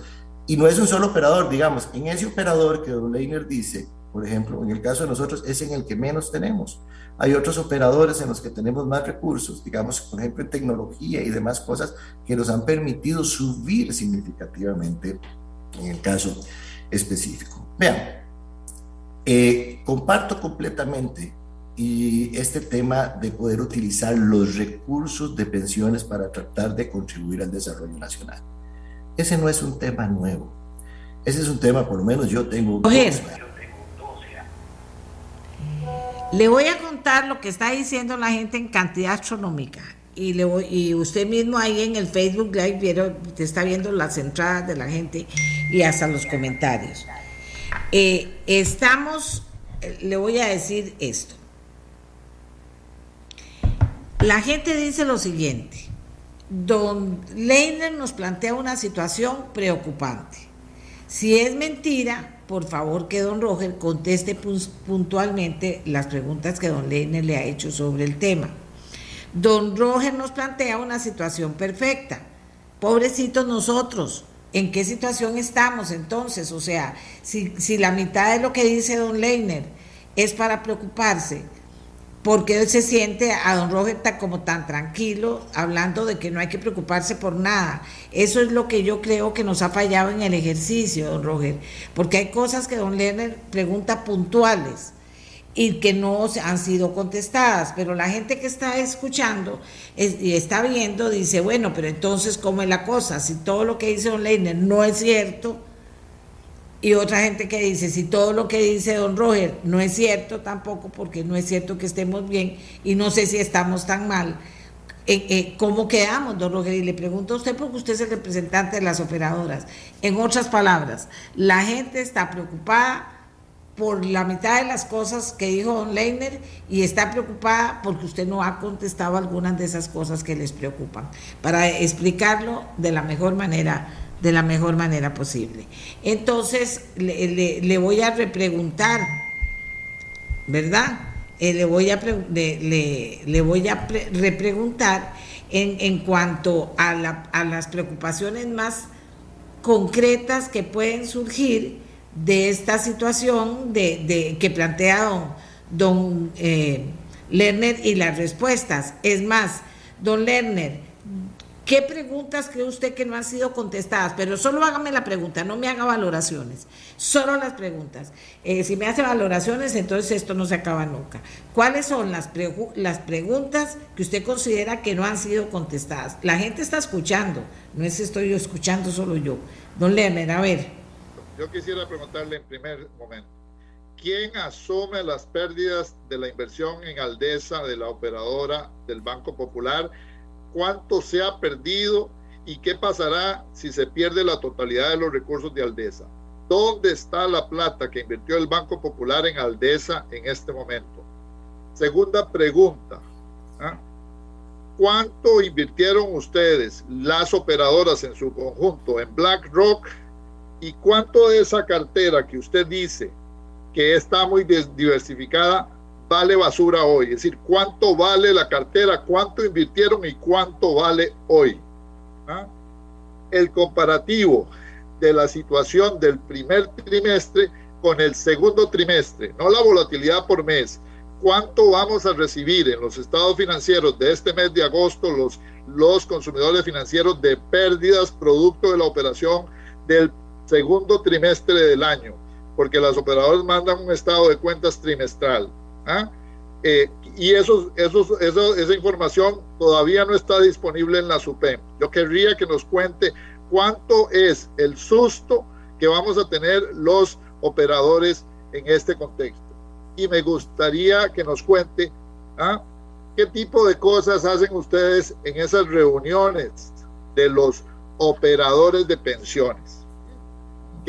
Y no es un solo operador, digamos, en ese operador que Don Leiner dice, por ejemplo, en el caso de nosotros es en el que menos tenemos. Hay otros operadores en los que tenemos más recursos, digamos, por ejemplo, en tecnología y demás cosas que nos han permitido subir significativamente en el caso específico. Vean, eh, comparto completamente y este tema de poder utilizar los recursos de pensiones para tratar de contribuir al desarrollo nacional. Ese no es un tema nuevo. Ese es un tema, por lo menos yo tengo... Le voy a contar lo que está diciendo la gente en cantidad astronómica. Y, usted mismo ahí en el Facebook Live vieron, está viendo las entradas de la gente y hasta los comentarios. Eh, estamos, le voy a decir esto. La gente dice lo siguiente. Don Leiner nos plantea una situación preocupante. Si es mentira, por favor que don Roger conteste puntualmente las preguntas que don Leiner le ha hecho sobre el tema. Don Roger nos plantea una situación perfecta. Pobrecitos nosotros, ¿en qué situación estamos entonces? O sea, si, si la mitad de lo que dice don Leiner es para preocuparse, porque él se siente a don Roger como tan tranquilo, hablando de que no hay que preocuparse por nada. Eso es lo que yo creo que nos ha fallado en el ejercicio, don Roger, porque hay cosas que don Lerner pregunta puntuales y que no han sido contestadas, pero la gente que está escuchando y está viendo dice, bueno, pero entonces, ¿cómo es la cosa? Si todo lo que dice don Lerner no es cierto, y otra gente que dice, si todo lo que dice don Roger no es cierto tampoco, porque no es cierto que estemos bien y no sé si estamos tan mal, eh, eh, ¿cómo quedamos, don Roger? Y le pregunto a usted porque usted es el representante de las operadoras. En otras palabras, la gente está preocupada por la mitad de las cosas que dijo don Leiner y está preocupada porque usted no ha contestado algunas de esas cosas que les preocupan, para explicarlo de la mejor manera de la mejor manera posible. Entonces, le, voy a repreguntar, ¿verdad? eh, le voy a, le, voy a repreguntar en, en cuanto a, la, a, las preocupaciones más concretas que pueden surgir de esta situación de, que plantea don, don eh, Lerner y las respuestas. Es más, don Lerner, ¿qué preguntas cree usted que no han sido contestadas? Pero solo hágame la pregunta, no me haga valoraciones, solo las preguntas. Eh, si me hace valoraciones, entonces esto no se acaba nunca. ¿Cuáles son las, preguntas que usted considera que no han sido contestadas? La gente está escuchando, no es estoy yo escuchando solo yo. Don Lerner, a ver. Yo quisiera preguntarle en primer momento. ¿quién asume las pérdidas de la inversión en Aldesa de la operadora del Banco Popular? ¿Cuánto se ha perdido y qué pasará si se pierde la totalidad de los recursos de Aldesa? ¿Dónde está la plata que invirtió el Banco Popular en Aldesa en este momento? Segunda pregunta. ¿ah? ¿Cuánto invirtieron ustedes, las operadoras en su conjunto, en BlackRock? ¿Y cuánto de esa cartera que usted dice que está muy diversificada, vale basura hoy. Es decir, cuánto vale la cartera, cuánto invirtieron y cuánto vale hoy. ¿Ah? El comparativo de la situación del primer trimestre con el segundo trimestre, no la volatilidad por mes. ¿Cuánto vamos a recibir en los estados financieros de este mes de agosto los, los consumidores financieros de pérdidas producto de la operación del segundo trimestre del año? porque las operadoras mandan un estado de cuentas trimestral. ¿Ah? Eh, y eso, esa información todavía no está disponible en la SUPEM. Yo querría que nos cuente cuánto es el susto que vamos a tener los operadores en este contexto. Y me gustaría que nos cuente ¿ah? qué tipo de cosas hacen ustedes en esas reuniones de los operadores de pensiones.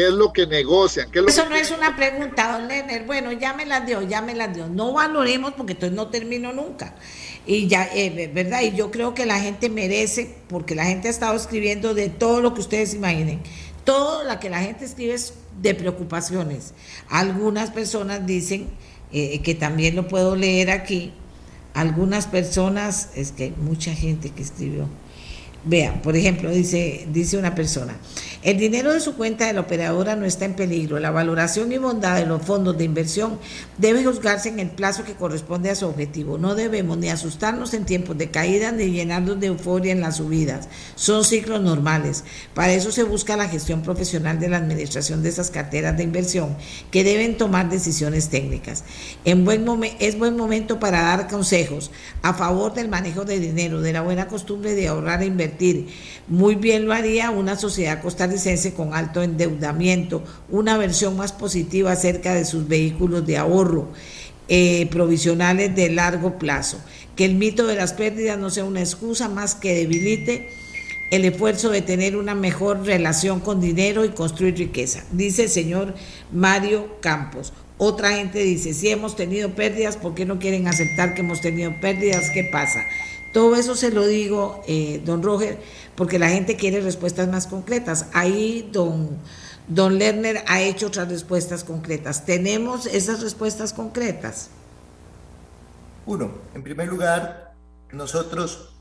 ¿Qué es lo que negocian? Eso no es una pregunta, don Lerner. Bueno, ya me la dio, ya me la dio. No valoremos porque entonces no termino nunca. Y ya, eh, ¿verdad? Y yo creo que la gente merece, porque la gente ha estado escribiendo de todo lo que ustedes imaginen. Todo lo que la gente escribe es de preocupaciones. Algunas personas dicen, eh, que también lo puedo leer aquí, algunas personas, es que hay mucha gente que escribió. Vean, por ejemplo, dice, dice una persona, el dinero de su cuenta de la operadora no está en peligro. La valoración y bondad de los fondos de inversión debe juzgarse en el plazo que corresponde a su objetivo. No debemos ni asustarnos en tiempos de caída ni llenarnos de euforia en las subidas. Son ciclos normales. Para eso se busca la gestión profesional de la administración de esas carteras de inversión que deben tomar decisiones técnicas. En buen es buen momento para dar consejos a favor del manejo de dinero, de la buena costumbre de ahorrar e invertir. Muy bien lo haría una sociedad costarricense con alto endeudamiento, una versión más positiva acerca de sus vehículos de ahorro eh, provisionales de largo plazo. Que el mito de las pérdidas no sea una excusa más que debilite el esfuerzo de tener una mejor relación con dinero y construir riqueza, dice el señor Mario Campos. Otra gente dice, si hemos tenido pérdidas, ¿por qué no quieren aceptar que hemos tenido pérdidas? ¿Qué pasa? Todo eso se lo digo, eh, don Roger, porque la gente quiere respuestas más concretas. Ahí don, don Lerner ha hecho otras respuestas concretas. ¿Tenemos esas respuestas concretas? Uno, en primer lugar, nosotros,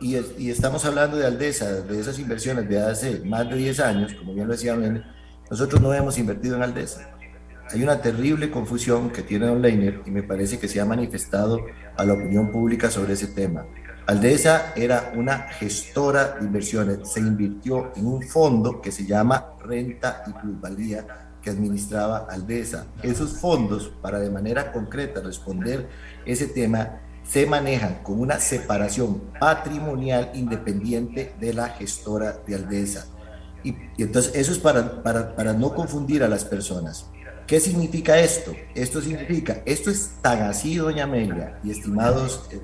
y, estamos hablando de Aldesa, de esas inversiones de hace más de 10 años, como bien lo decía nosotros no hemos invertido en Aldesa. Hay una terrible confusión que tiene Don Leiner y me parece que se ha manifestado a la opinión pública sobre ese tema. Aldesa era una gestora de inversiones, se invirtió en un fondo que se llama Renta y Plusvalía que administraba Aldesa. Esos fondos, para de manera concreta responder ese tema, se manejan con una separación patrimonial independiente de la gestora de Aldesa. Y, entonces eso es para, no confundir a las personas. ¿Qué significa esto? Esto significa, esto es tan así, doña Amelia y estimados eh,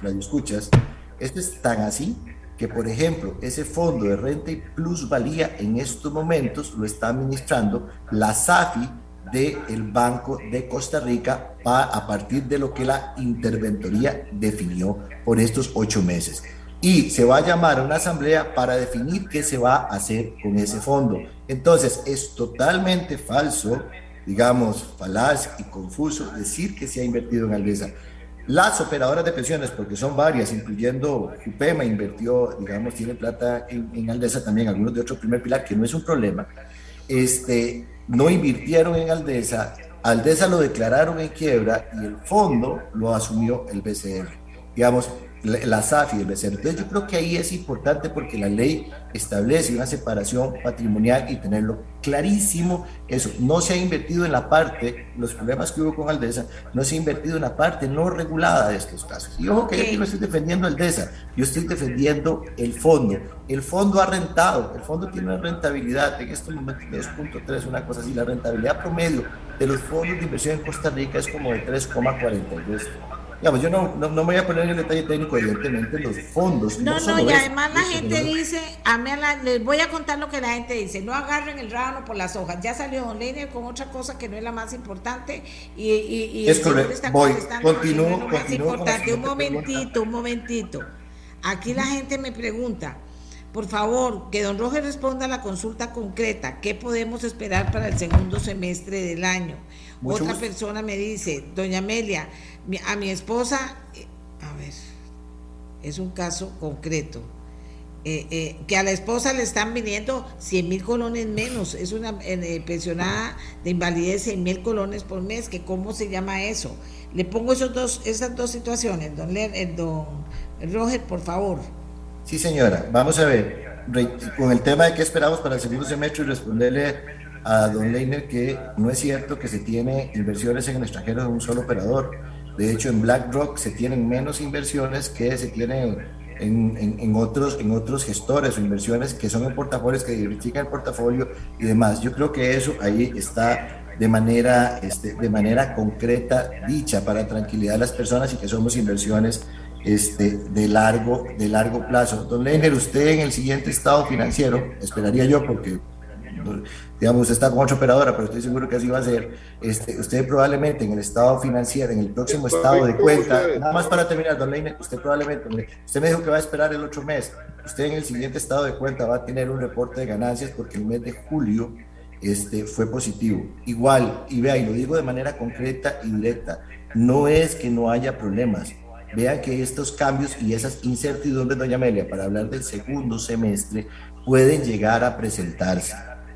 radioescuchas, esto es tan así que, por ejemplo, ese fondo de renta y plusvalía en estos momentos lo está administrando la SAFI del Banco de Costa Rica a partir de lo que la interventoría definió por estos ocho meses y se va a llamar a una asamblea para definir qué se va a hacer con ese fondo. Entonces, es totalmente falso digamos, falaz y confuso decir que se ha invertido en Aldesa. Las operadoras de pensiones, porque son varias, incluyendo UPEMA, invirtió, digamos, tiene plata en, en Aldesa también, algunos de otro primer pilar, que no es un problema, este, no invirtieron en Aldesa, Aldesa lo declararon en quiebra y el fondo lo asumió el BCR. Digamos, la SAF y el. Entonces yo creo que ahí es importante porque la ley establece una separación patrimonial y tenerlo clarísimo. Eso, no se ha invertido en la parte, los problemas que hubo con Aldesa, no se ha invertido en la parte no regulada de estos casos. Y ojo que yo no estoy defendiendo Aldesa, yo estoy defendiendo el fondo. El fondo ha rentado, el fondo tiene una rentabilidad, en este momento 2.3, una cosa así, la rentabilidad promedio de los fondos de inversión en Costa Rica es como de 3,42 digamos, yo no, no, me voy a poner en el detalle técnico, evidentemente, los fondos. No, no, y además la gente dice, a mí les voy a contar lo que la gente dice, no agarren el rábano por las hojas. Ya salió Don Leiner con otra cosa que no es la más importante y, y, es correcto. Voy, continúo, continúo Un momentito, un momentito. Aquí la gente me pregunta, por favor, que don Roger responda a la consulta concreta. ¿Qué podemos esperar para el segundo semestre del año? Otra persona me dice, doña Amelia, a mi esposa, eh, a ver, es un caso concreto, eh, eh, que a la esposa le están viniendo 100 mil colones menos, es una pensionada de invalidez 100 mil colones por mes, que cómo se llama eso. Le pongo esos dos, esas dos situaciones, don, don Roger, por favor. Sí, señora, vamos a ver, con el tema de qué esperamos para el segundo semestre y responderle a don Leiner que no es cierto que se tiene inversiones en el extranjero de un solo operador de hecho, en BlackRock se tienen menos inversiones que se tienen en, en, otros, en otros gestores o inversiones que son en portafolios, que diversifican el portafolio y demás. Yo creo que eso ahí está de manera, este, de manera concreta dicha para tranquilidad de las personas y que somos inversiones este, de, largo, de largo plazo. Don Leiner, usted en el siguiente estado financiero, esperaría yo porque digamos, está con otra operadora, pero estoy seguro que así va a ser, este, usted probablemente en el estado financiero, en el próximo estado de cuenta, nada más para terminar, don Leine, usted probablemente, usted me dijo que va a esperar el otro mes, usted en el siguiente estado de cuenta va a tener un reporte de ganancias porque el mes de julio este, fue positivo. Igual, y vea, y lo digo de manera concreta y directa, no es que no haya problemas, vean que estos cambios y esas incertidumbres, doña Amelia, para hablar del segundo semestre, pueden llegar a presentarse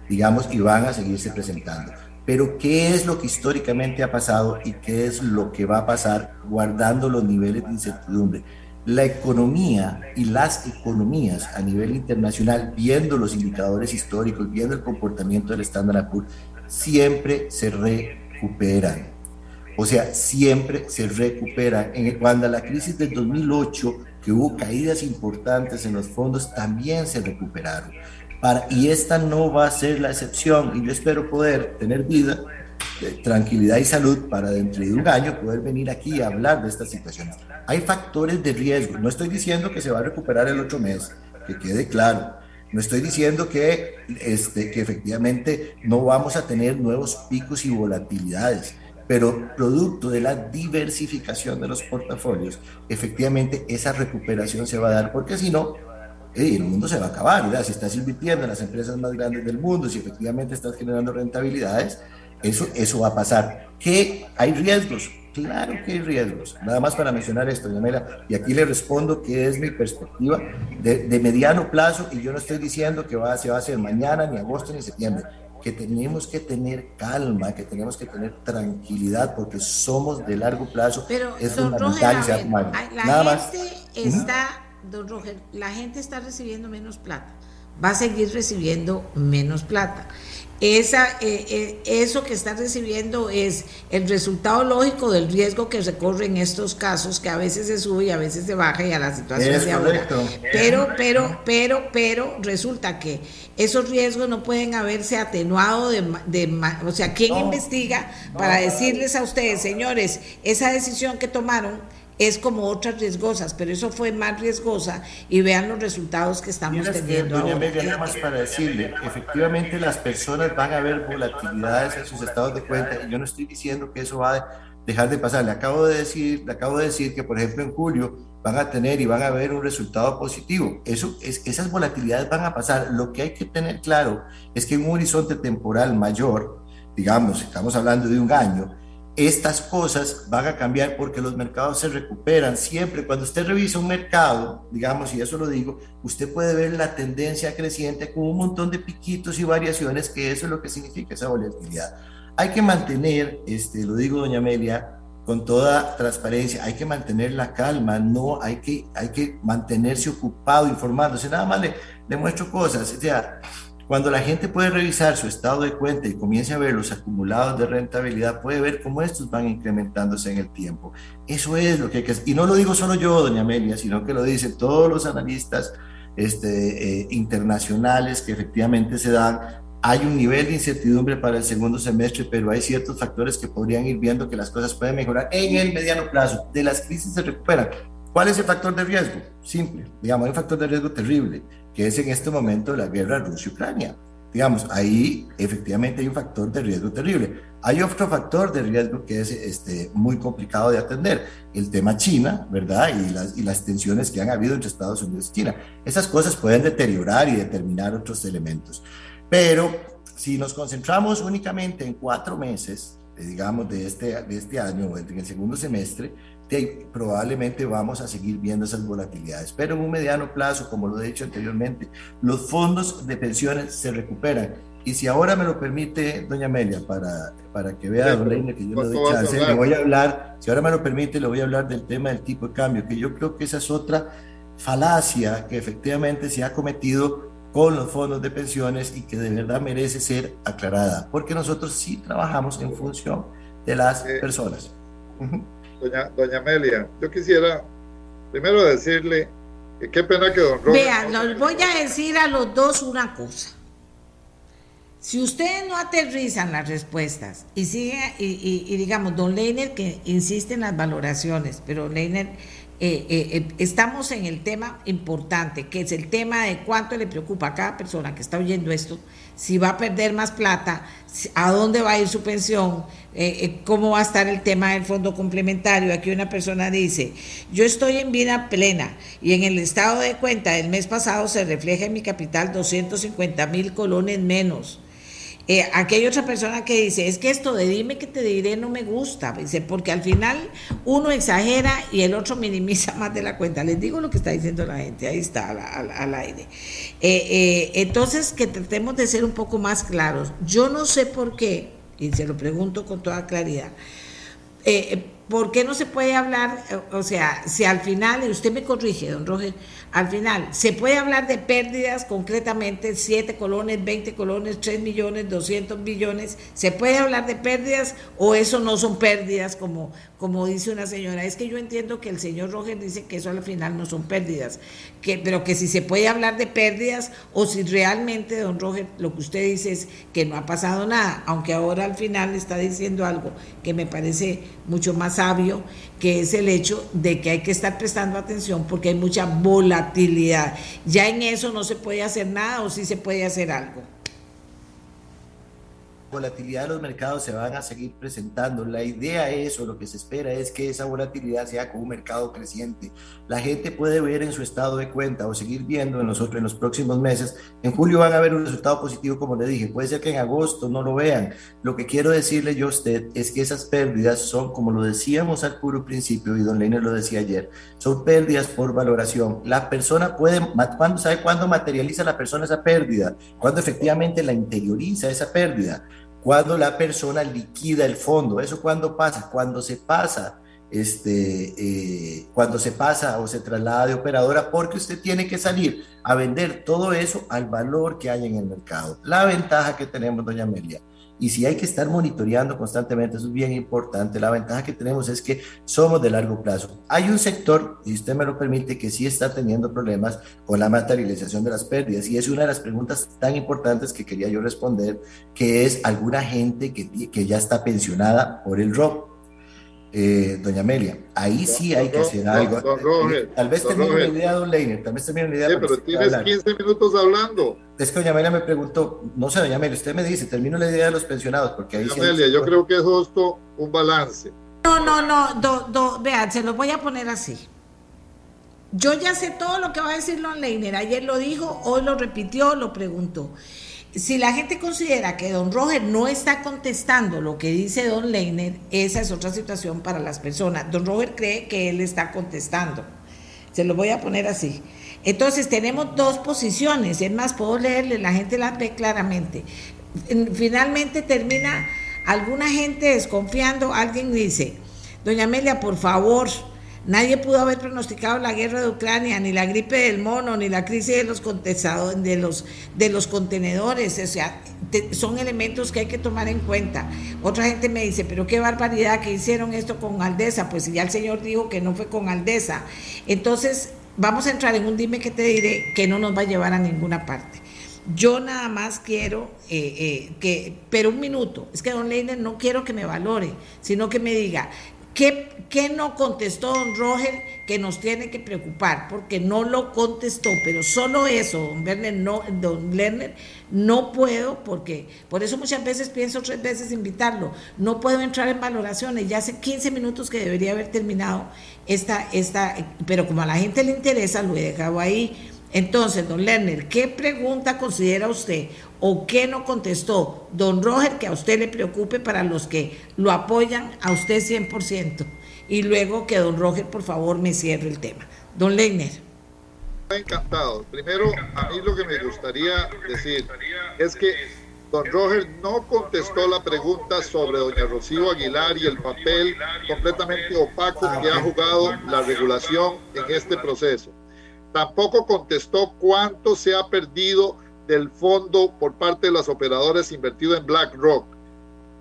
digamos, y van a seguirse presentando. Pero ¿qué es lo que históricamente ha pasado y qué es lo que va a pasar guardando los niveles de incertidumbre? La economía y las economías a nivel internacional, viendo los indicadores históricos, viendo el comportamiento del Standard Poor's, siempre se recuperan. O sea, siempre se recuperan. En, cuando la crisis del 2008, que hubo caídas importantes en los fondos, también se recuperaron y esta no va a ser la excepción y yo espero poder tener vida, tranquilidad y salud para dentro de un año poder venir aquí a hablar de estas situaciones. Hay factores de riesgo, no estoy diciendo que se va a recuperar el otro mes, que quede claro. No estoy diciendo que, este, que efectivamente no vamos a tener nuevos picos y volatilidades, pero producto de la diversificación de los portafolios, efectivamente esa recuperación se va a dar, porque si no, el mundo se va a acabar, ¿verdad? Si estás invirtiendo en las empresas más grandes del mundo, si efectivamente estás generando rentabilidades, eso, eso va a pasar. ¿Qué? ¿Hay riesgos? Claro que hay riesgos. Nada más para mencionar esto, Yamela, y aquí le respondo que es mi perspectiva de, de, mediano plazo, y yo no estoy diciendo que va, se va a hacer mañana, ni agosto, ni septiembre, que tenemos que tener calma, que tenemos que tener tranquilidad, porque somos de largo plazo. Pero, es fundamental. la Nada gente más. está don Roger, la gente está recibiendo menos plata, va a seguir recibiendo menos plata. Esa, eh, eh, eso que está recibiendo es el resultado lógico del riesgo que recorre en estos casos, que a veces se sube y a veces se baja y a la situación de ahora. Pero, pero, pero, pero resulta que esos riesgos no pueden haberse atenuado de, de o sea, ¿quién investiga para decirles a ustedes, señores, esa decisión que tomaron es como otras riesgosas, pero eso fue más riesgosa y vean los resultados que estamos teniendo. Doña Amelia, nada más para decirle, efectivamente las personas van a ver volatilidades en sus estados de cuenta y yo no estoy diciendo que eso va a dejar de pasar. Le acabo de decir, le acabo de decir que por ejemplo en julio van a tener y van a ver un resultado positivo. Eso es, esas volatilidades van a pasar. Lo que hay que tener claro es que en un horizonte temporal mayor digamos, estamos hablando de un año, estas cosas van a cambiar porque los mercados se recuperan siempre. Cuando usted revisa un mercado, digamos, y eso lo digo, usted puede ver la tendencia creciente con un montón de piquitos y variaciones, que eso es lo que significa esa volatilidad. Hay que mantener, este, lo digo doña Amelia, con toda transparencia, hay que mantener la calma, no hay que, hay que mantenerse ocupado, informándose. Nada más le, muestro cosas. O cuando la gente puede revisar su estado de cuenta y comience a ver los acumulados de rentabilidad, puede ver cómo estos van incrementándose en el tiempo. Eso es lo que hay que hacer. Y no lo digo solo yo, doña Amelia, sino que lo dicen todos los analistas este, eh, internacionales que efectivamente se dan. Hay un nivel de incertidumbre para el segundo semestre, pero hay ciertos factores que podrían ir viendo que las cosas pueden mejorar en el mediano plazo. De las crisis se recuperan. ¿Cuál es el factor de riesgo? Simple, digamos, hay un factor de riesgo terrible que es en este momento la guerra Rusia-Ucrania. Digamos, ahí efectivamente hay un factor de riesgo terrible. Hay otro factor de riesgo que es este, muy complicado de atender, el tema China, ¿verdad? Y las, y las tensiones que han habido entre Estados Unidos y China. Esas cosas pueden deteriorar y determinar otros elementos. Pero si nos concentramos únicamente en cuatro meses, digamos, de este, de este año, en el segundo semestre, probablemente vamos a seguir viendo esas volatilidades. Pero en un mediano plazo, como lo he dicho anteriormente, los fondos de pensiones se recuperan. Y si ahora me lo permite, doña Amelia, para, para que vea, don Leine, que yo le doy chance, le voy a hablar, si ahora me lo permite, le voy a hablar del tema del tipo de cambio, que yo creo que esa es otra falacia que efectivamente se ha cometido con los fondos de pensiones y que de verdad merece ser aclarada, porque nosotros sí trabajamos en función de las eh, personas doña, doña Amelia, yo quisiera primero decirle que qué pena que don Robert... Vean, les voy a decir a los dos una cosa. Si ustedes no aterrizan las respuestas y sigue, y, digamos, don Leiner que insiste en las valoraciones, pero Leiner, eh, eh, eh, estamos en el tema importante, que es el tema de cuánto le preocupa a cada persona que está oyendo esto, si va a perder más plata, a dónde va a ir su pensión, eh, eh, cómo va a estar el tema del fondo complementario. Aquí una persona dice, yo estoy en vida plena y en el estado de cuenta del mes pasado se refleja en mi capital 250 mil colones menos. Eh, aquí hay otra persona que dice, es que esto de dime que te diré no me gusta, dice, porque al final uno exagera y el otro minimiza más de la cuenta. Les digo lo que está diciendo la gente, ahí está al, aire. Eh, eh, entonces, que tratemos de ser un poco más claros. Yo no sé por qué, y se lo pregunto con toda claridad, ¿por qué no se puede hablar, o sea, si al final, y usted me corrige, don Roger, al final, se puede hablar de pérdidas concretamente, 7 colones, 20 colones, 3 millones, 200 millones. ¿Se puede hablar de pérdidas o eso no son pérdidas como, como dice una señora? Es que yo entiendo que el señor Roger dice que eso al final no son pérdidas, que, pero que si se puede hablar de pérdidas o si realmente, don Roger, lo que usted dice es que no ha pasado nada, aunque ahora al final está diciendo algo que me parece mucho más sabio que es el hecho de que hay que estar prestando atención porque hay mucha volatilidad. Ya en eso no se puede hacer nada o sí se puede hacer algo volatilidad de los mercados se van a seguir presentando. La idea es, o lo que se espera es que esa volatilidad sea como un mercado creciente. La gente puede ver en su estado de cuenta o seguir viendo en nosotros en los próximos meses. En julio van a ver un resultado positivo, como le dije. Puede ser que en agosto no lo vean. Lo que quiero decirle yo a usted es que esas pérdidas son, como lo decíamos al puro principio, y don Leiner lo decía ayer, son pérdidas por valoración. La persona puede, ¿cuándo, ¿sabe cuándo materializa la persona esa pérdida? Cuando efectivamente la interioriza esa pérdida cuando la persona liquida el fondo. ¿Eso cuando pasa? Cuando se pasa, este, eh, cuando se pasa o se traslada de operadora, porque usted tiene que salir a vender todo eso al valor que hay en el mercado. La ventaja que tenemos, doña Amelia, y si hay que estar monitoreando constantemente, eso es bien importante. La ventaja que tenemos es que somos de largo plazo. Hay un sector, y usted me lo permite, que sí está teniendo problemas con la materialización de las pérdidas. Y es una de las preguntas tan importantes que quería yo responder, que es alguna gente que, que ya está pensionada por el ROP eh, doña Amelia, ahí sí hay que hacer algo. tal vez termine una idea, don Leiner, tal vez termine una idea. Sí, pero tienes 15 minutos hablando. Es que doña Amelia me preguntó, no sé, doña Amelia, usted me dice, termino la idea de los pensionados, porque ahí doña Amelia, yo creo que es justo un balance. No, no, no, do, vean, se lo voy a poner así. Yo ya sé todo lo que va a decir Don Leiner, ayer lo dijo, hoy lo repitió, lo preguntó. si la gente considera que don Roger no está contestando lo que dice don Leiner, esa es otra situación para las personas. Don Roger cree que él está contestando. Se lo voy a poner así. Entonces tenemos dos posiciones, es más, puedo leerle, la gente la ve claramente. Finalmente termina alguna gente desconfiando, alguien dice, doña Amelia, por favor, Nadie pudo haber pronosticado la guerra de Ucrania, ni la gripe del mono, ni la crisis de los de de los contenedores. O sea, son elementos que hay que tomar en cuenta. Otra gente me dice, pero qué barbaridad que hicieron esto con Aldesa. Pues ya el señor dijo que no fue con Aldesa. Entonces, vamos a entrar en un dime que te diré que no nos va a llevar a ninguna parte. Yo nada más quiero eh, eh, que, pero un minuto, es que don Leiner no quiero que me valore, sino que me diga, ¿Qué, no contestó don Roger que nos tiene que preocupar? Porque no lo contestó, pero solo eso, don Lerner, no, don Lerner, no puedo, porque por eso muchas veces pienso tres veces invitarlo, no puedo entrar en valoraciones, ya hace 15 minutos que debería haber terminado esta, esta, pero como a la gente le interesa, lo he dejado ahí. Entonces, don Lerner, ¿qué pregunta considera usted o qué no contestó don Roger que a usted le preocupe para los que lo apoyan a usted 100%? Y luego que don Roger, por favor, me cierre el tema. Don Leiner. Encantado. Primero, a mí lo que me gustaría decir es que don Roger no contestó la pregunta sobre doña Rocío Aguilar y el papel completamente opaco que ha jugado la regulación en este proceso. Tampoco contestó cuánto se ha perdido del fondo por parte de las operadoras invertido en BlackRock.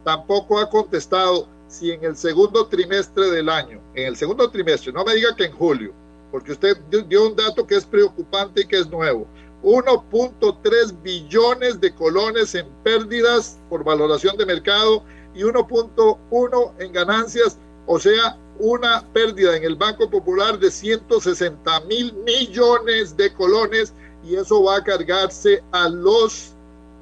Tampoco ha contestado si en el segundo trimestre del año, en el segundo trimestre, no me diga que en julio, porque usted dio un dato que es preocupante y que es nuevo. 1.3 billones de colones en pérdidas por valoración de mercado y 1.1 en ganancias, o sea, una pérdida en el Banco Popular de 160 mil millones de colones y eso va a cargarse a los,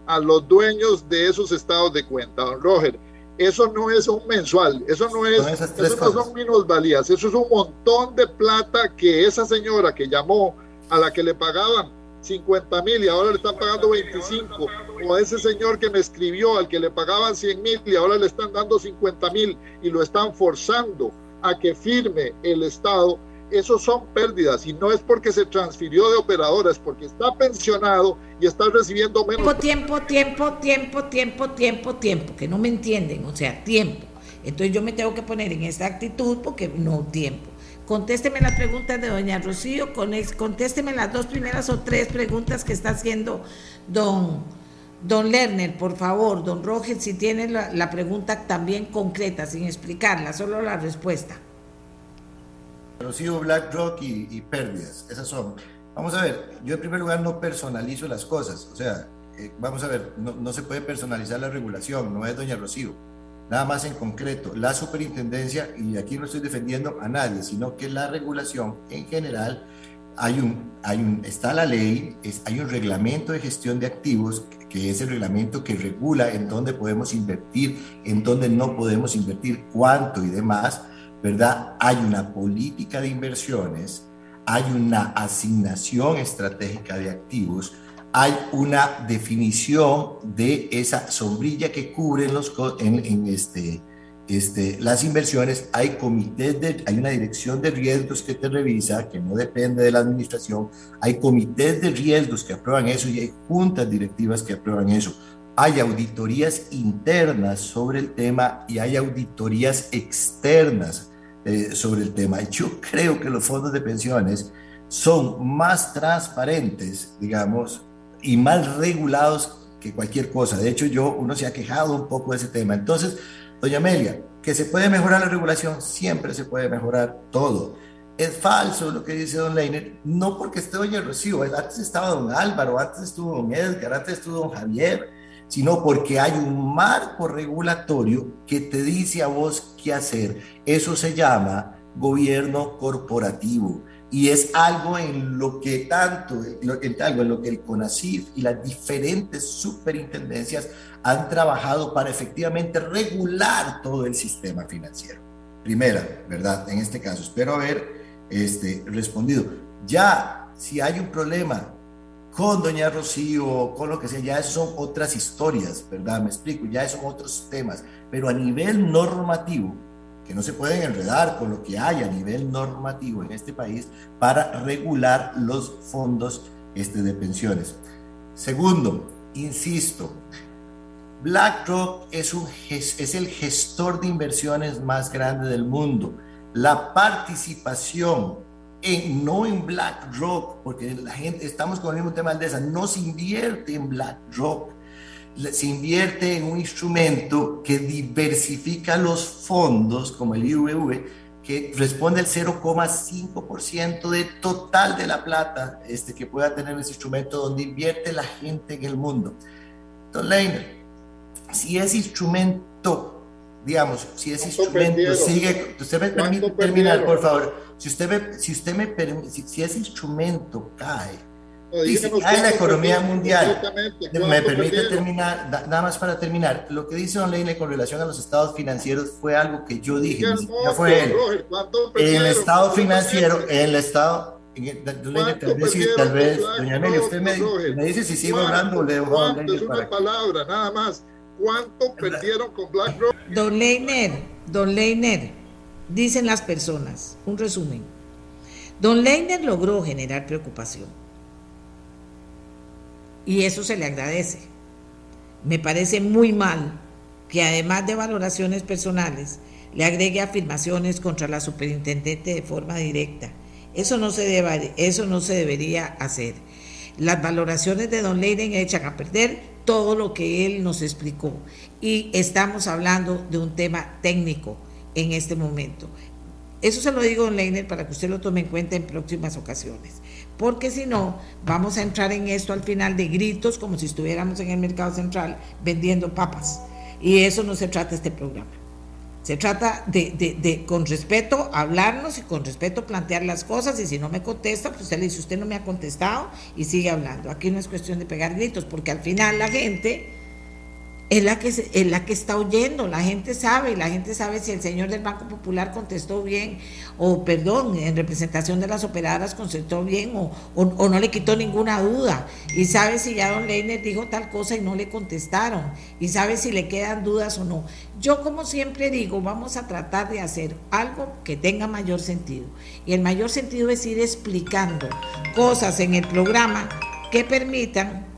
a los dueños de esos estados de cuenta. Don Roger, eso no es un mensual, eso no es, eso no son minusvalías, eso es un montón de plata que esa señora que llamó a la que le pagaban 50 mil y ahora le están pagando 25, o ese señor que me escribió al que le pagaban 100 mil y ahora le están dando 50 mil y lo están forzando a que firme el Estado, esos son pérdidas y no es porque se transfirió de operadora, es porque está pensionado y está recibiendo menos. Tiempo, tiempo, tiempo, tiempo, tiempo, tiempo, que no me entienden, o sea, tiempo. Entonces yo me tengo que poner en esta actitud porque no tiempo. Contésteme las preguntas de doña Rocío, contésteme las dos primeras o tres preguntas que está haciendo don, don Lerner, por favor, don Roger, si tiene la pregunta también concreta, sin explicarla, solo la respuesta. Rocío, BlackRock y, y pérdidas, esas son. Vamos a ver, yo en primer lugar no personalizo las cosas, o sea, eh, vamos a ver, no, se puede personalizar la regulación, no es doña Rocío. Nada más en concreto, la superintendencia, y aquí no estoy defendiendo a nadie, sino que la regulación en general, hay un, hay un, está la ley, hay un reglamento de gestión de activos, que es el reglamento que regula en dónde podemos invertir, en dónde no podemos invertir, cuánto y demás ¿verdad? Hay una política de inversiones, hay una asignación estratégica de activos, hay una definición de esa sombrilla que cubre los, en, este, este, las inversiones, hay comités de, hay una dirección de riesgos que te revisa, que no depende de la administración, hay comités de riesgos que aprueban eso y hay juntas directivas que aprueban eso. Hay auditorías internas sobre el tema y hay auditorías externas eh, sobre el tema. Yo creo que los fondos de pensiones son más transparentes, digamos, y más regulados que cualquier cosa. De hecho, yo, uno se ha quejado un poco de ese tema. Entonces, doña Amelia, que se puede mejorar la regulación, siempre se puede mejorar todo. Es falso lo que dice don Leiner, no porque esté doña Rocío, antes estaba don Álvaro, antes estuvo don Edgar, antes estuvo don Javier, sino porque hay un marco regulatorio que te dice a vos qué hacer. Eso se llama gobierno corporativo y es algo en lo que tanto, algo en lo que el CONACIF y las diferentes superintendencias han trabajado para efectivamente regular todo el sistema financiero. Primera, ¿verdad? En este caso, espero haber este, respondido. Ya, si hay un problema con doña Rocío, con lo que sea, ya son otras historias, ¿verdad? Me explico, ya son otros temas, pero a nivel normativo, que no se pueden enredar con lo que hay a nivel normativo en este país para regular los fondos este, de pensiones. Segundo, insisto, BlackRock es, el gestor de inversiones más grande del mundo. La participación en, no en BlackRock, porque la gente, estamos con el mismo tema de esa, no se invierte en BlackRock, se invierte en un instrumento que diversifica los fondos, como el IVV, que responde al 0,5% de total de la plata este, que pueda tener ese instrumento donde invierte la gente en el mundo. Entonces, Leiner, si ese instrumento, digamos, si ese instrumento sigue, usted me permite terminar, por favor, si usted me, si usted me permite, si, ese instrumento cae, dice, cae la economía mundial, me permite terminar, nada más para terminar, lo que dice Don Leine con relación a los estados financieros fue algo que yo dije, no fue él. En el estado financiero, en el estado tal vez, tal vez, doña Amelia, usted me, me, dice si sigo hablando o le dejo a Es una palabra, nada más. ¿Cuánto perdieron con BlackRock? Don Leiner, Don Leiner, dicen las personas, un resumen. Don Leiner logró generar preocupación. Y eso se le agradece. Me parece muy mal que además de valoraciones personales, le agregue afirmaciones contra la superintendente de forma directa. Eso no se, eso no se debería hacer. Las valoraciones de Don Leiden echan a perder todo lo que él nos explicó. Y estamos hablando de un tema técnico en este momento. Eso se lo digo, don Leiner, para que usted lo tome en cuenta en próximas ocasiones. Porque si no, vamos a entrar en esto al final de gritos como si estuviéramos en el mercado central vendiendo papas. Y eso no se trata este programa. Se trata de, con respeto, hablarnos y con respeto plantear las cosas y si no me contesta, pues usted le dice, usted no me ha contestado y sigue hablando. Aquí no es cuestión de pegar gritos, porque al final la gente es la que, es la que está oyendo, la gente sabe, la gente sabe si el señor del Banco Popular contestó bien, o perdón, en representación de las operadoras contestó bien, o, o, no le quitó ninguna duda, y sabe si ya don Leiner dijo tal cosa y no le contestaron, y sabe si le quedan dudas o no. Yo como siempre digo, vamos a tratar de hacer algo que tenga mayor sentido, y el mayor sentido es ir explicando cosas en el programa que permitan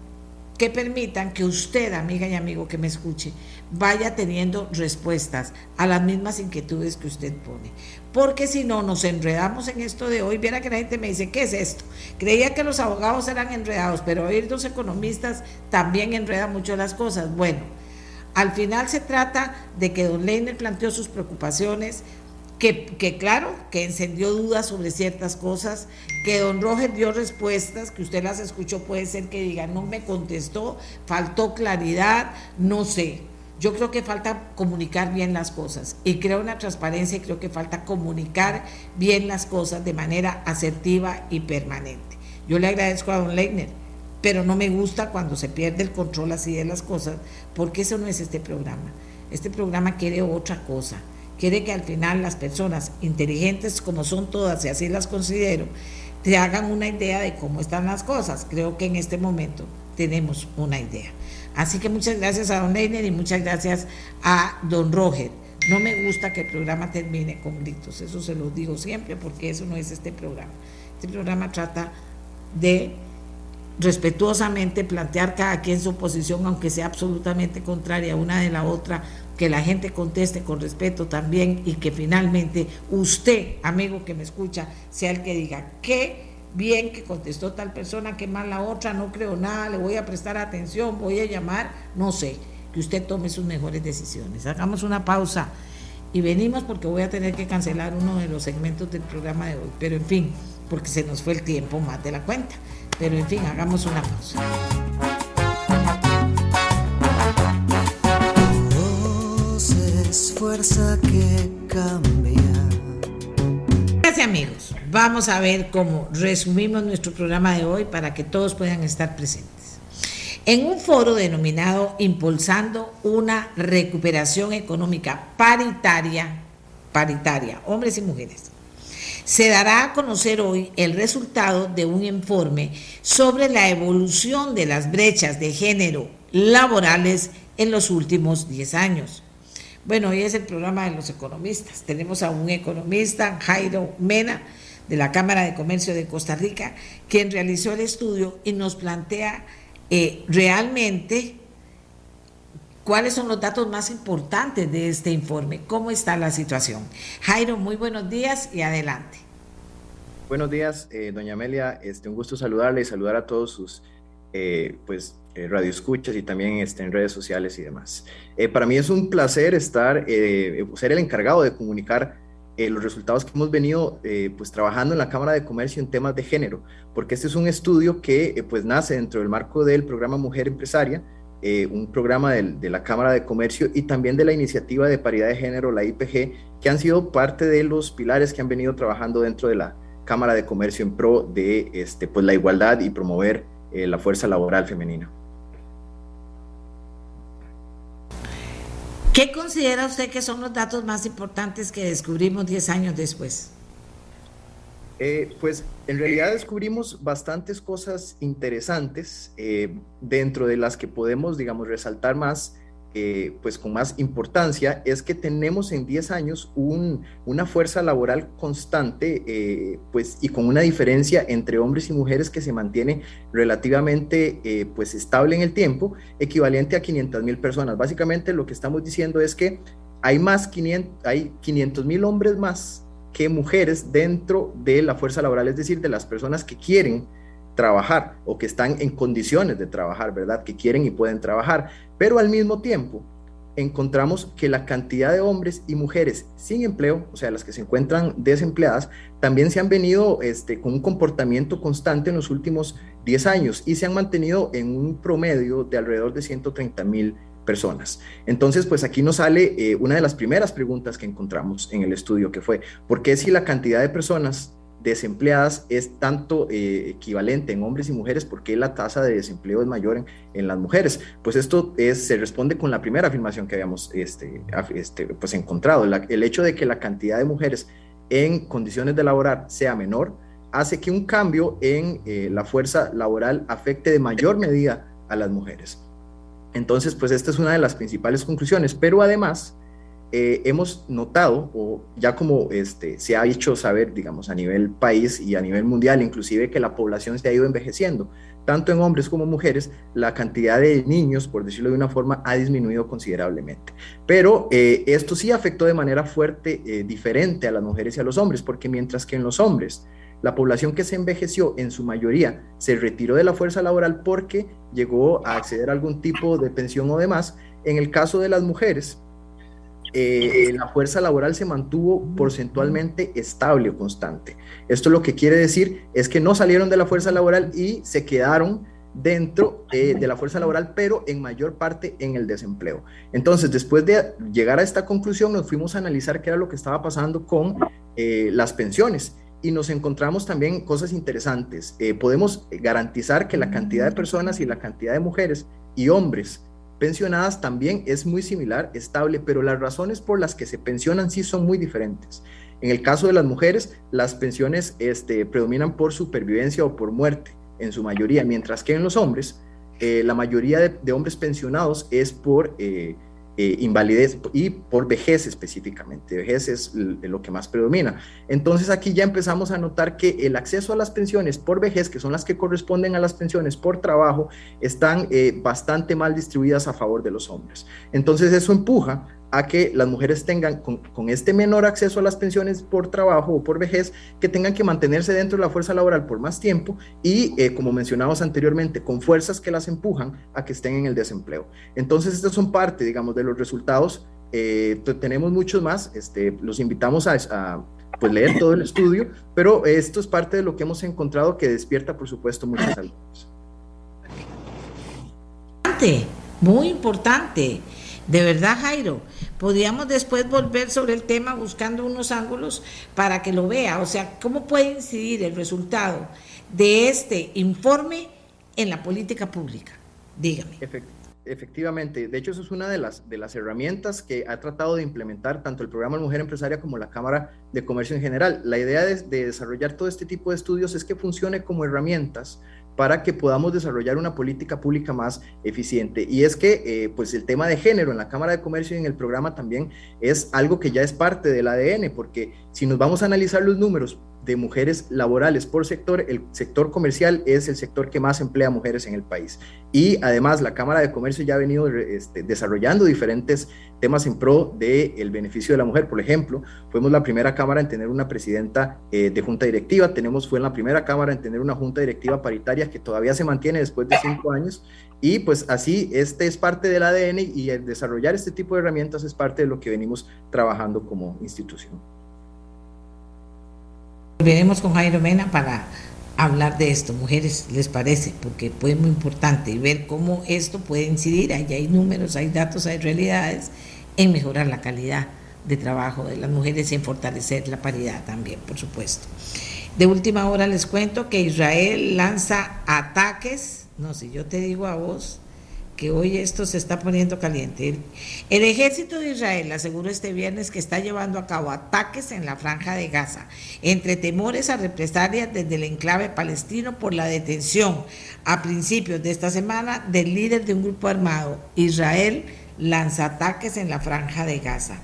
que permitan que usted, amiga y amigo que me escuche, vaya teniendo respuestas a las mismas inquietudes que usted pone. Porque si no, nos enredamos en esto de hoy. Viera que la gente me dice, ¿qué es esto? Creía que los abogados eran enredados, pero oír dos economistas también enreda mucho las cosas. Bueno, al final se trata de que don Leiner planteó sus preocupaciones, que, claro, que encendió dudas sobre ciertas cosas, que don Roger dio respuestas, que usted las escuchó, puede ser que diga, no me contestó, faltó claridad, no sé. Yo creo que falta comunicar bien las cosas y creo una transparencia y creo que falta comunicar bien las cosas de manera asertiva y permanente. Yo le agradezco a don Leitner, pero no me gusta cuando se pierde el control así de las cosas, porque eso no es este programa. Este programa quiere otra cosa quiere que al final las personas inteligentes, como son todas y así las considero, te hagan una idea de cómo están las cosas. Creo que en este momento tenemos una idea. Así que muchas gracias a don Leiner y muchas gracias a don Roger. No me gusta que el programa termine con gritos, eso se lo digo siempre porque eso no es este programa. Este programa trata de respetuosamente plantear cada quien su posición, aunque sea absolutamente contraria una de la otra, que la gente conteste con respeto también y que finalmente usted, amigo que me escucha, sea el que diga qué bien que contestó tal persona, qué mal la otra, no creo nada, le voy a prestar atención, voy a llamar, no sé, que usted tome sus mejores decisiones. Hagamos una pausa y venimos porque voy a tener que cancelar uno de los segmentos del programa de hoy, pero en fin, porque se nos fue el tiempo más de la cuenta. Pero en fin, hagamos una pausa. Fuerza que cambia. Gracias amigos. Vamos a ver cómo resumimos nuestro programa de hoy para que todos puedan estar presentes. En un foro denominado Impulsando una recuperación económica paritaria, paritaria, hombres y mujeres, Se dará a conocer hoy el resultado de un informe sobre la evolución de las brechas de género laborales en los últimos 10 años. Bueno, hoy es el programa de los economistas. Tenemos a un economista, Jairo Mena, de la Cámara de Comercio de Costa Rica, quien realizó el estudio y nos plantea eh, realmente cuáles son los datos más importantes de este informe, cómo está la situación. Jairo, muy buenos días y adelante. Buenos días, eh, doña Amelia. Este, un gusto saludarle y saludar a todos sus eh, pues, eh, radioescuchas y también este, en redes sociales y demás. Eh, para mí es un placer estar, ser el encargado de comunicar los resultados que hemos venido pues, trabajando en la Cámara de Comercio en temas de género, porque este es un estudio que pues, nace dentro del marco del programa Mujer Empresaria, un programa de la Cámara de Comercio y también de la iniciativa de paridad de género, la IPG, que han sido parte de los pilares que han venido trabajando dentro de la Cámara de Comercio en pro de este, pues, la igualdad y promover eh, la fuerza laboral femenina. ¿Qué considera usted que son los datos más importantes que descubrimos 10 años después? Eh, pues en realidad descubrimos bastantes cosas interesantes eh, dentro de las que podemos, digamos, resaltar más eh, pues con más importancia es que tenemos en 10 años una fuerza laboral constante eh, pues y con una diferencia entre hombres y mujeres que se mantiene relativamente eh, pues estable en el tiempo equivalente a 500 mil personas básicamente lo que estamos diciendo es que hay más 500 hay 500 mil hombres más que mujeres dentro de la fuerza laboral es decir de las personas que quieren trabajar o que están en condiciones de trabajar, ¿verdad? Que quieren y pueden trabajar. Pero al mismo tiempo encontramos que la cantidad de hombres y mujeres sin empleo, o sea, las que se encuentran desempleadas, también se han venido este, con un comportamiento constante en los últimos 10 años y se han mantenido en un promedio de alrededor de 130 mil personas. Entonces, pues aquí nos sale eh, una de las primeras preguntas que encontramos en el estudio, que fue, ¿por qué si la cantidad de personas desempleadas es tanto eh, equivalente en hombres y mujeres, ¿por qué la tasa de desempleo es mayor en, las mujeres? Pues esto es, se responde con la primera afirmación que habíamos este, este, pues encontrado. el hecho de que la cantidad de mujeres en condiciones de laborar sea menor hace que un cambio en eh, la fuerza laboral afecte de mayor medida a las mujeres. Entonces, pues esta es una de las principales conclusiones, pero además eh, hemos notado, o ya como este, se ha hecho saber, digamos, a nivel país y a nivel mundial, inclusive que la población se ha ido envejeciendo, tanto en hombres como mujeres, la cantidad de niños, por decirlo de una forma, ha disminuido considerablemente. Pero eh, esto sí afectó de manera fuerte, eh, diferente a las mujeres y a los hombres, porque mientras que en los hombres, la población que se envejeció en su mayoría se retiró de la fuerza laboral porque llegó a acceder a algún tipo de pensión o demás, en el caso de las mujeres, eh, la fuerza laboral se mantuvo porcentualmente estable o constante. Esto lo que quiere decir es que no salieron de la fuerza laboral y se quedaron dentro de la fuerza laboral, pero en mayor parte en el desempleo. Entonces, después de llegar a esta conclusión, nos fuimos a analizar qué era lo que estaba pasando con eh, las pensiones y nos encontramos también cosas interesantes. Eh, podemos garantizar que la cantidad de personas y la cantidad de mujeres y hombres pensionadas también es muy similar, estable, pero las razones por las que se pensionan sí son muy diferentes. En el caso de las mujeres, las pensiones este, predominan por supervivencia o por muerte en su mayoría, mientras que en los hombres, eh, la mayoría de, hombres pensionados es por eh, eh, invalidez y por vejez específicamente. Vejez es lo que más predomina. Entonces aquí ya empezamos a notar que el acceso a las pensiones por vejez, que son las que corresponden a las pensiones por trabajo, están eh, bastante mal distribuidas a favor de los hombres. Entonces eso empuja a que las mujeres tengan con, este menor acceso a las pensiones por trabajo o por vejez, que tengan que mantenerse dentro de la fuerza laboral por más tiempo y, eh, como mencionamos anteriormente, con fuerzas que las empujan a que estén en el desempleo. Entonces, estas son parte, digamos, de los resultados. Eh, tenemos muchos más, este, los invitamos a, pues, leer todo el estudio, pero esto es parte de lo que hemos encontrado que despierta, por supuesto, muchas alertas. Muy importante. De verdad, Jairo, podríamos después volver sobre el tema buscando unos ángulos para que lo vea. O sea, ¿cómo puede incidir el resultado de este informe en la política pública? Dígame. efectivamente. De hecho, eso es una de las, de las herramientas que ha tratado de implementar tanto el programa Mujer Empresaria como la Cámara de Comercio en general. La idea de, de desarrollar todo este tipo de estudios es que funcione como herramientas para que podamos desarrollar una política pública más eficiente. Y es que eh, pues el tema de género en la Cámara de Comercio y en el programa también es algo que ya es parte del ADN, porque si nos vamos a analizar los números de mujeres laborales por sector, el sector comercial es el sector que más emplea mujeres en el país. Y además la Cámara de Comercio ya ha venido este, desarrollando diferentes temas en pro del el beneficio de la mujer. Por ejemplo, fuimos la primera Cámara en tener una presidenta eh, de junta directiva, tenemos, fue la primera Cámara en tener una junta directiva paritaria que todavía se mantiene después de cinco años. Y pues así, este es parte del ADN y el desarrollar este tipo de herramientas es parte de lo que venimos trabajando como institución. Volveremos con Jairo Mena para hablar de esto, mujeres, ¿les parece? Porque fue muy importante y ver cómo esto puede incidir, ahí hay números, hay datos, hay realidades, en mejorar la calidad de trabajo de las mujeres y en fortalecer la paridad también, por supuesto. De última hora les cuento que Israel lanza ataques, no sé, yo te digo a vos, que hoy esto se está poniendo caliente. El ejército de Israel aseguró este viernes que está llevando a cabo ataques en la franja de Gaza, entre temores a represalias desde el enclave palestino por la detención a principios de esta semana del líder de un grupo armado. Israel lanza ataques en la franja de Gaza.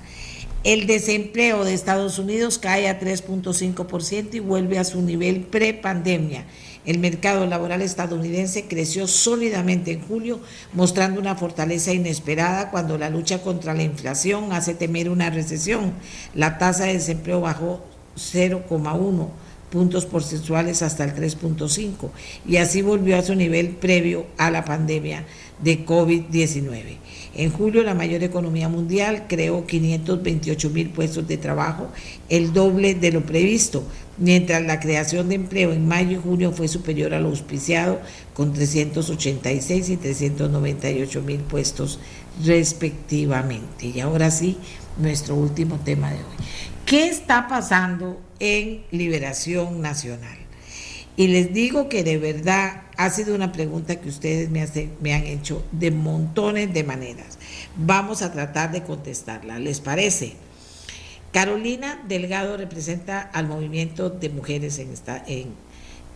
El desempleo de Estados Unidos cae a 3.5% y vuelve a su nivel pre-pandemia. El mercado laboral estadounidense creció sólidamente en julio, mostrando una fortaleza inesperada cuando la lucha contra la inflación hace temer una recesión. La tasa de desempleo bajó 0,1 puntos porcentuales hasta el 3.5 y así volvió a su nivel previo a la pandemia de COVID-19. En julio, la mayor economía mundial creó 528 mil puestos de trabajo, el doble de lo previsto, mientras la creación de empleo en mayo y junio fue superior a lo auspiciado, con 386 y 398 mil puestos respectivamente. Y ahora sí, nuestro último tema de hoy. ¿Qué está pasando en Liberación Nacional? Y les digo que de verdad ha sido una pregunta que ustedes me, me han hecho de montones de maneras. Vamos a tratar de contestarla. ¿Les parece? Carolina Delgado representa al movimiento de mujeres en, esta, en,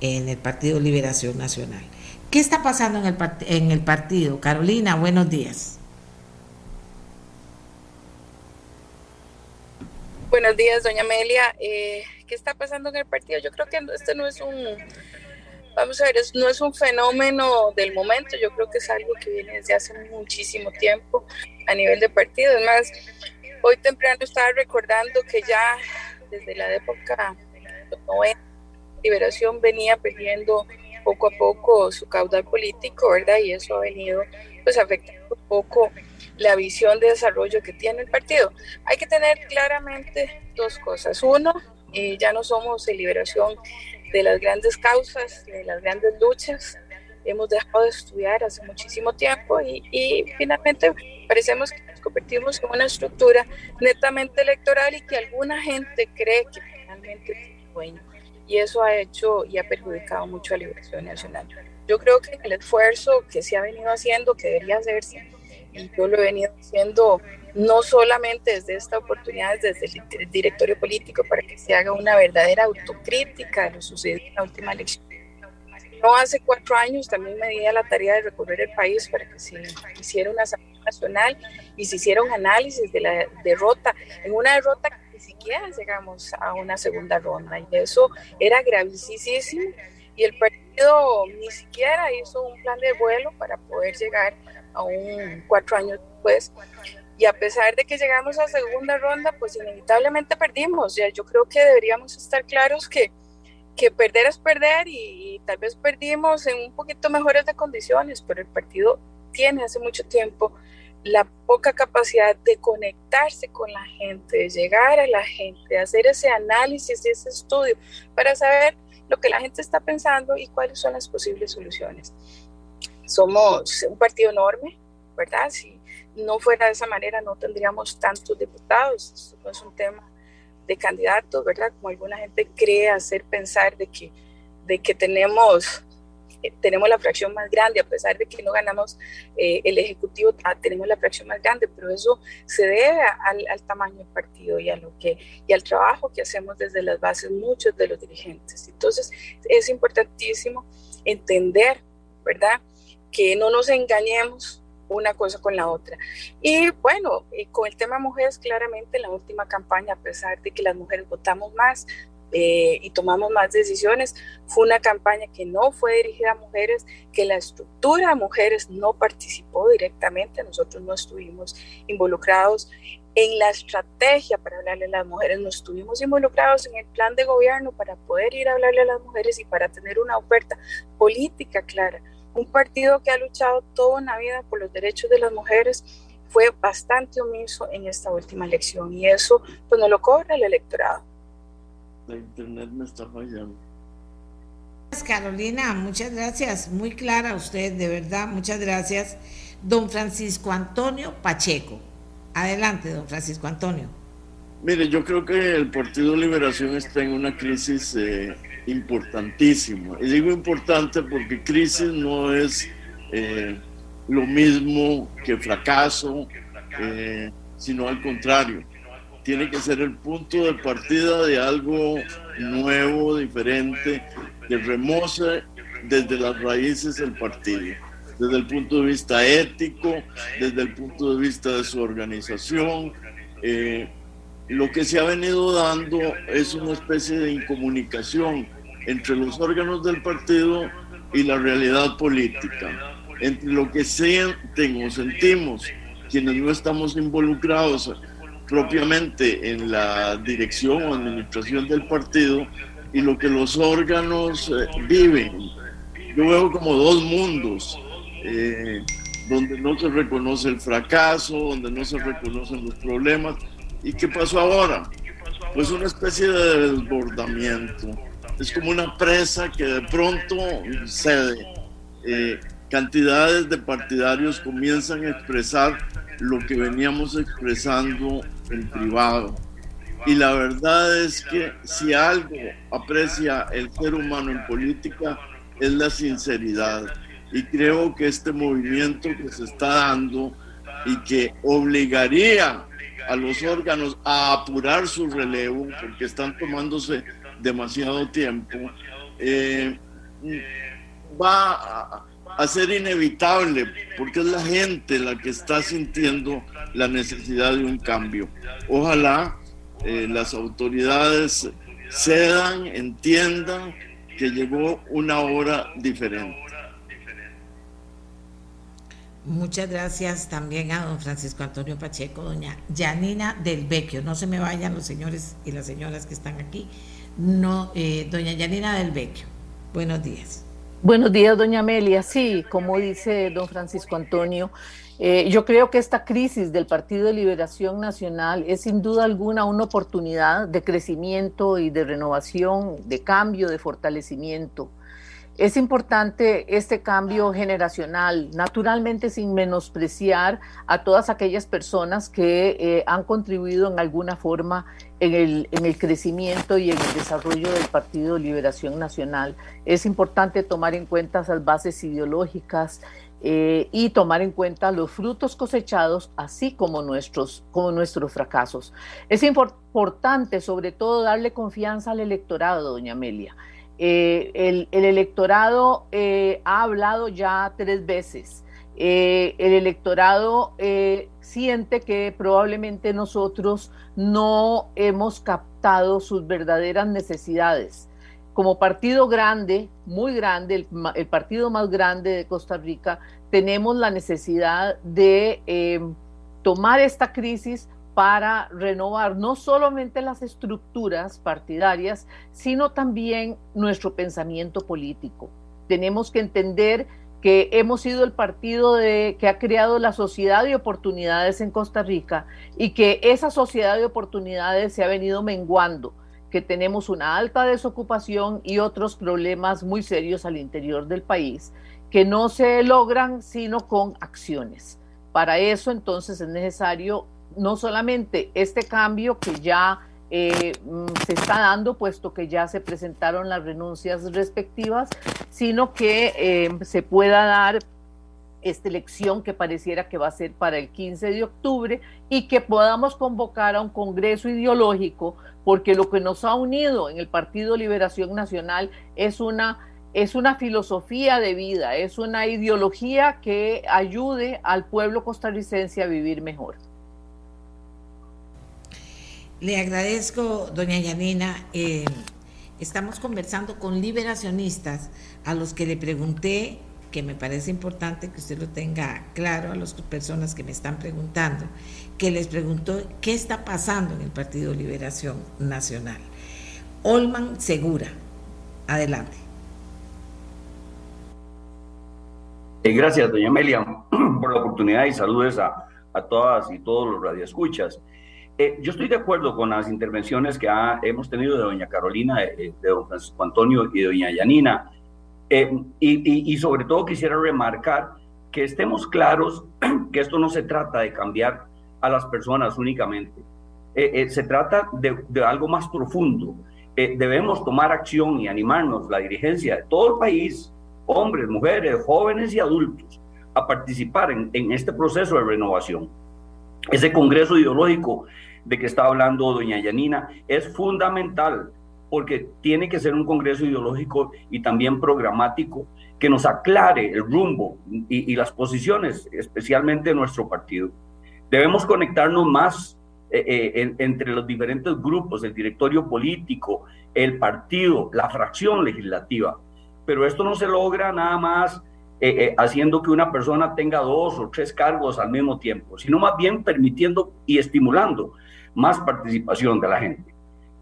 en el Partido Liberación Nacional. ¿Qué está pasando en el, en el partido? Carolina, buenos días. Buenos días, doña Amelia. Eh, ¿Qué está pasando en el partido? Yo creo que este no es un, vamos a ver, no es un fenómeno del momento, yo creo que es algo que viene desde hace muchísimo tiempo a nivel de partido. Es más, hoy temprano estaba recordando que ya desde la época de Liberación venía perdiendo poco a poco su caudal político, ¿verdad? Y eso ha venido pues afectando un poco la visión de desarrollo que tiene el partido. Hay que tener claramente dos cosas. Uno, eh, ya no somos de liberación de las grandes causas, de las grandes luchas. Hemos dejado de estudiar hace muchísimo tiempo y, y finalmente parecemos que nos convertimos en una estructura netamente electoral y que alguna gente cree que finalmente es dueño. Y eso ha hecho y ha perjudicado mucho a Liberación Nacional. Yo creo que el esfuerzo que se ha venido haciendo, que debería hacerse, y yo lo he venido haciendo no solamente desde esta oportunidad, desde el directorio político, para que se haga una verdadera autocrítica de lo sucedido en la última elección. No hace cuatro años también me di a la tarea de recorrer el país para que se hiciera una asamblea nacional y se hiciera un análisis de la derrota, en una derrota que ni siquiera llegamos a una segunda ronda y eso era gravísimo y el partido ni siquiera hizo un plan de vuelo para poder llegar aún cuatro años después. Y a pesar de que llegamos a segunda ronda, pues inevitablemente perdimos. Ya yo creo que deberíamos estar claros que, que perder es perder y, tal vez perdimos en un poquito mejores de condiciones, pero el partido tiene hace mucho tiempo la poca capacidad de conectarse con la gente, de llegar a la gente, de hacer ese análisis, ese estudio, para saber lo que la gente está pensando y cuáles son las posibles soluciones somos un partido enorme, ¿verdad? Si no fuera de esa manera no tendríamos tantos diputados, Esto no es un tema de candidatos, ¿verdad? Como alguna gente cree hacer pensar de que, de que tenemos eh, tenemos la fracción más grande, a pesar de que no ganamos eh, el Ejecutivo, ah, tenemos la fracción más grande, pero eso se debe al, al, tamaño del partido y, a lo que, y al trabajo que hacemos desde las bases muchos de los dirigentes. Entonces, es importantísimo entender, ¿verdad? Que no nos engañemos una cosa con la otra. Y bueno, con el tema mujeres, claramente en la última campaña, a pesar de que las mujeres votamos más, eh, y tomamos más decisiones. Fue una campaña que no fue dirigida a mujeres, que la estructura de mujeres no participó directamente, nosotros no estuvimos involucrados en la estrategia para hablarle a las mujeres, no estuvimos involucrados en el plan de gobierno para poder ir a hablarle a las mujeres y para tener una oferta política clara. Un partido que ha luchado toda una vida por los derechos de las mujeres fue bastante omiso en esta última elección y eso pues no lo cobra el electorado la internet me está fallando. Carolina, muchas gracias. Muy clara usted, de verdad, muchas gracias. Don Francisco Antonio Pacheco. Adelante, don Francisco Antonio. Mire, yo creo que el Partido Liberación está en una crisis eh, importantísima. Y digo importante porque crisis no es eh, lo mismo que fracaso, eh, sino al contrario tiene que ser el punto de partida de algo nuevo, diferente, que remoce desde las raíces el partido, desde el punto de vista ético, desde el punto de vista de su organización. Eh, lo que se ha venido dando es una especie de incomunicación entre los órganos del partido y la realidad política, entre lo que sienten o sentimos quienes no estamos involucrados propiamente en la dirección o administración del partido y lo que los órganos eh, viven. Yo veo como dos mundos, eh, donde no se reconoce el fracaso, donde no se reconocen los problemas. ¿Y qué pasó ahora? Pues una especie de desbordamiento. Es como una presa que de pronto cede. Eh, cantidades de partidarios comienzan a expresar lo que veníamos expresando en privado. Y la verdad es que si algo aprecia el ser humano en política es la sinceridad. Y creo que este movimiento que se está dando y que obligaría a los órganos a apurar su relevo porque están tomándose demasiado tiempo, eh, va a, ser inevitable, porque es la gente la que está sintiendo la necesidad de un cambio. Ojalá eh, las autoridades cedan, entiendan que llegó una hora diferente. Muchas gracias también a don Francisco Antonio Pacheco, doña Janina del Vecchio. No se me vayan los señores y las señoras que están aquí. No, eh, doña Yanina del Vecchio. Buenos días. Buenos días, doña Amelia. Sí, como dice don Francisco Antonio, eh, yo creo que esta crisis del Partido de Liberación Nacional es sin duda alguna una oportunidad de crecimiento y de renovación, de cambio, de fortalecimiento. Es importante este cambio generacional, naturalmente sin menospreciar a todas aquellas personas que eh, han contribuido en alguna forma en el, en el crecimiento y en el desarrollo del Partido Liberación Nacional. Es importante tomar en cuenta esas bases ideológicas eh, y tomar en cuenta los frutos cosechados, así como nuestros fracasos. Es importante, sobre todo, darle confianza al electorado, doña Amelia. Eh, el, electorado eh, ha hablado ya tres veces. Eh, el electorado siente que probablemente nosotros no hemos captado sus verdaderas necesidades. Como partido grande, muy grande, el partido más grande de Costa Rica, tenemos la necesidad de tomar esta crisis para renovar no solamente las estructuras partidarias, sino también nuestro pensamiento político. Tenemos que entender que hemos sido el partido de, que ha creado la sociedad de oportunidades en Costa Rica y que esa sociedad de oportunidades se ha venido menguando, que tenemos una alta desocupación y otros problemas muy serios al interior del país que no se logran sino con acciones. Para eso entonces es necesario no solamente este cambio que ya eh, mm, se está dando, puesto que ya se presentaron las renuncias respectivas, sino que eh, se pueda dar esta elección que pareciera que va a ser para el 15 de octubre y que podamos convocar a un congreso ideológico, porque lo que nos ha unido en el Partido Liberación Nacional es una, es una filosofía de vida, es una ideología que ayude al pueblo costarricense a vivir mejor. Le agradezco, doña Yanina. Eh, estamos conversando con liberacionistas a los que le pregunté que me parece importante que usted lo tenga claro a las personas que me están preguntando, que les preguntó qué está pasando en el Partido Liberación Nacional. Olman Segura, adelante. Eh, gracias, doña Amelia, por la oportunidad y saludos a, todas y todos los radioescuchas. Eh, yo estoy de acuerdo con las intervenciones que hemos tenido de doña Carolina, de, de, don Francisco Antonio y de doña Yanina eh, y, sobre todo quisiera remarcar que estemos claros que esto no se trata de cambiar a las personas únicamente. Eh, eh, se trata de, algo más profundo. debemos tomar acción y animarnos, la dirigencia de todo el país, hombres, mujeres, jóvenes y adultos, a participar en este proceso de renovación. Ese congreso ideológico de que está hablando doña Yanina es fundamental porque tiene que ser un congreso ideológico y también programático que nos aclare el rumbo y, las posiciones, especialmente de nuestro partido. Debemos conectarnos más eh, eh, entre los diferentes grupos, el directorio político, el partido, la fracción legislativa. Pero esto no se logra nada más eh, haciendo que una persona tenga dos o tres cargos al mismo tiempo, sino más bien permitiendo y estimulando más participación de la gente.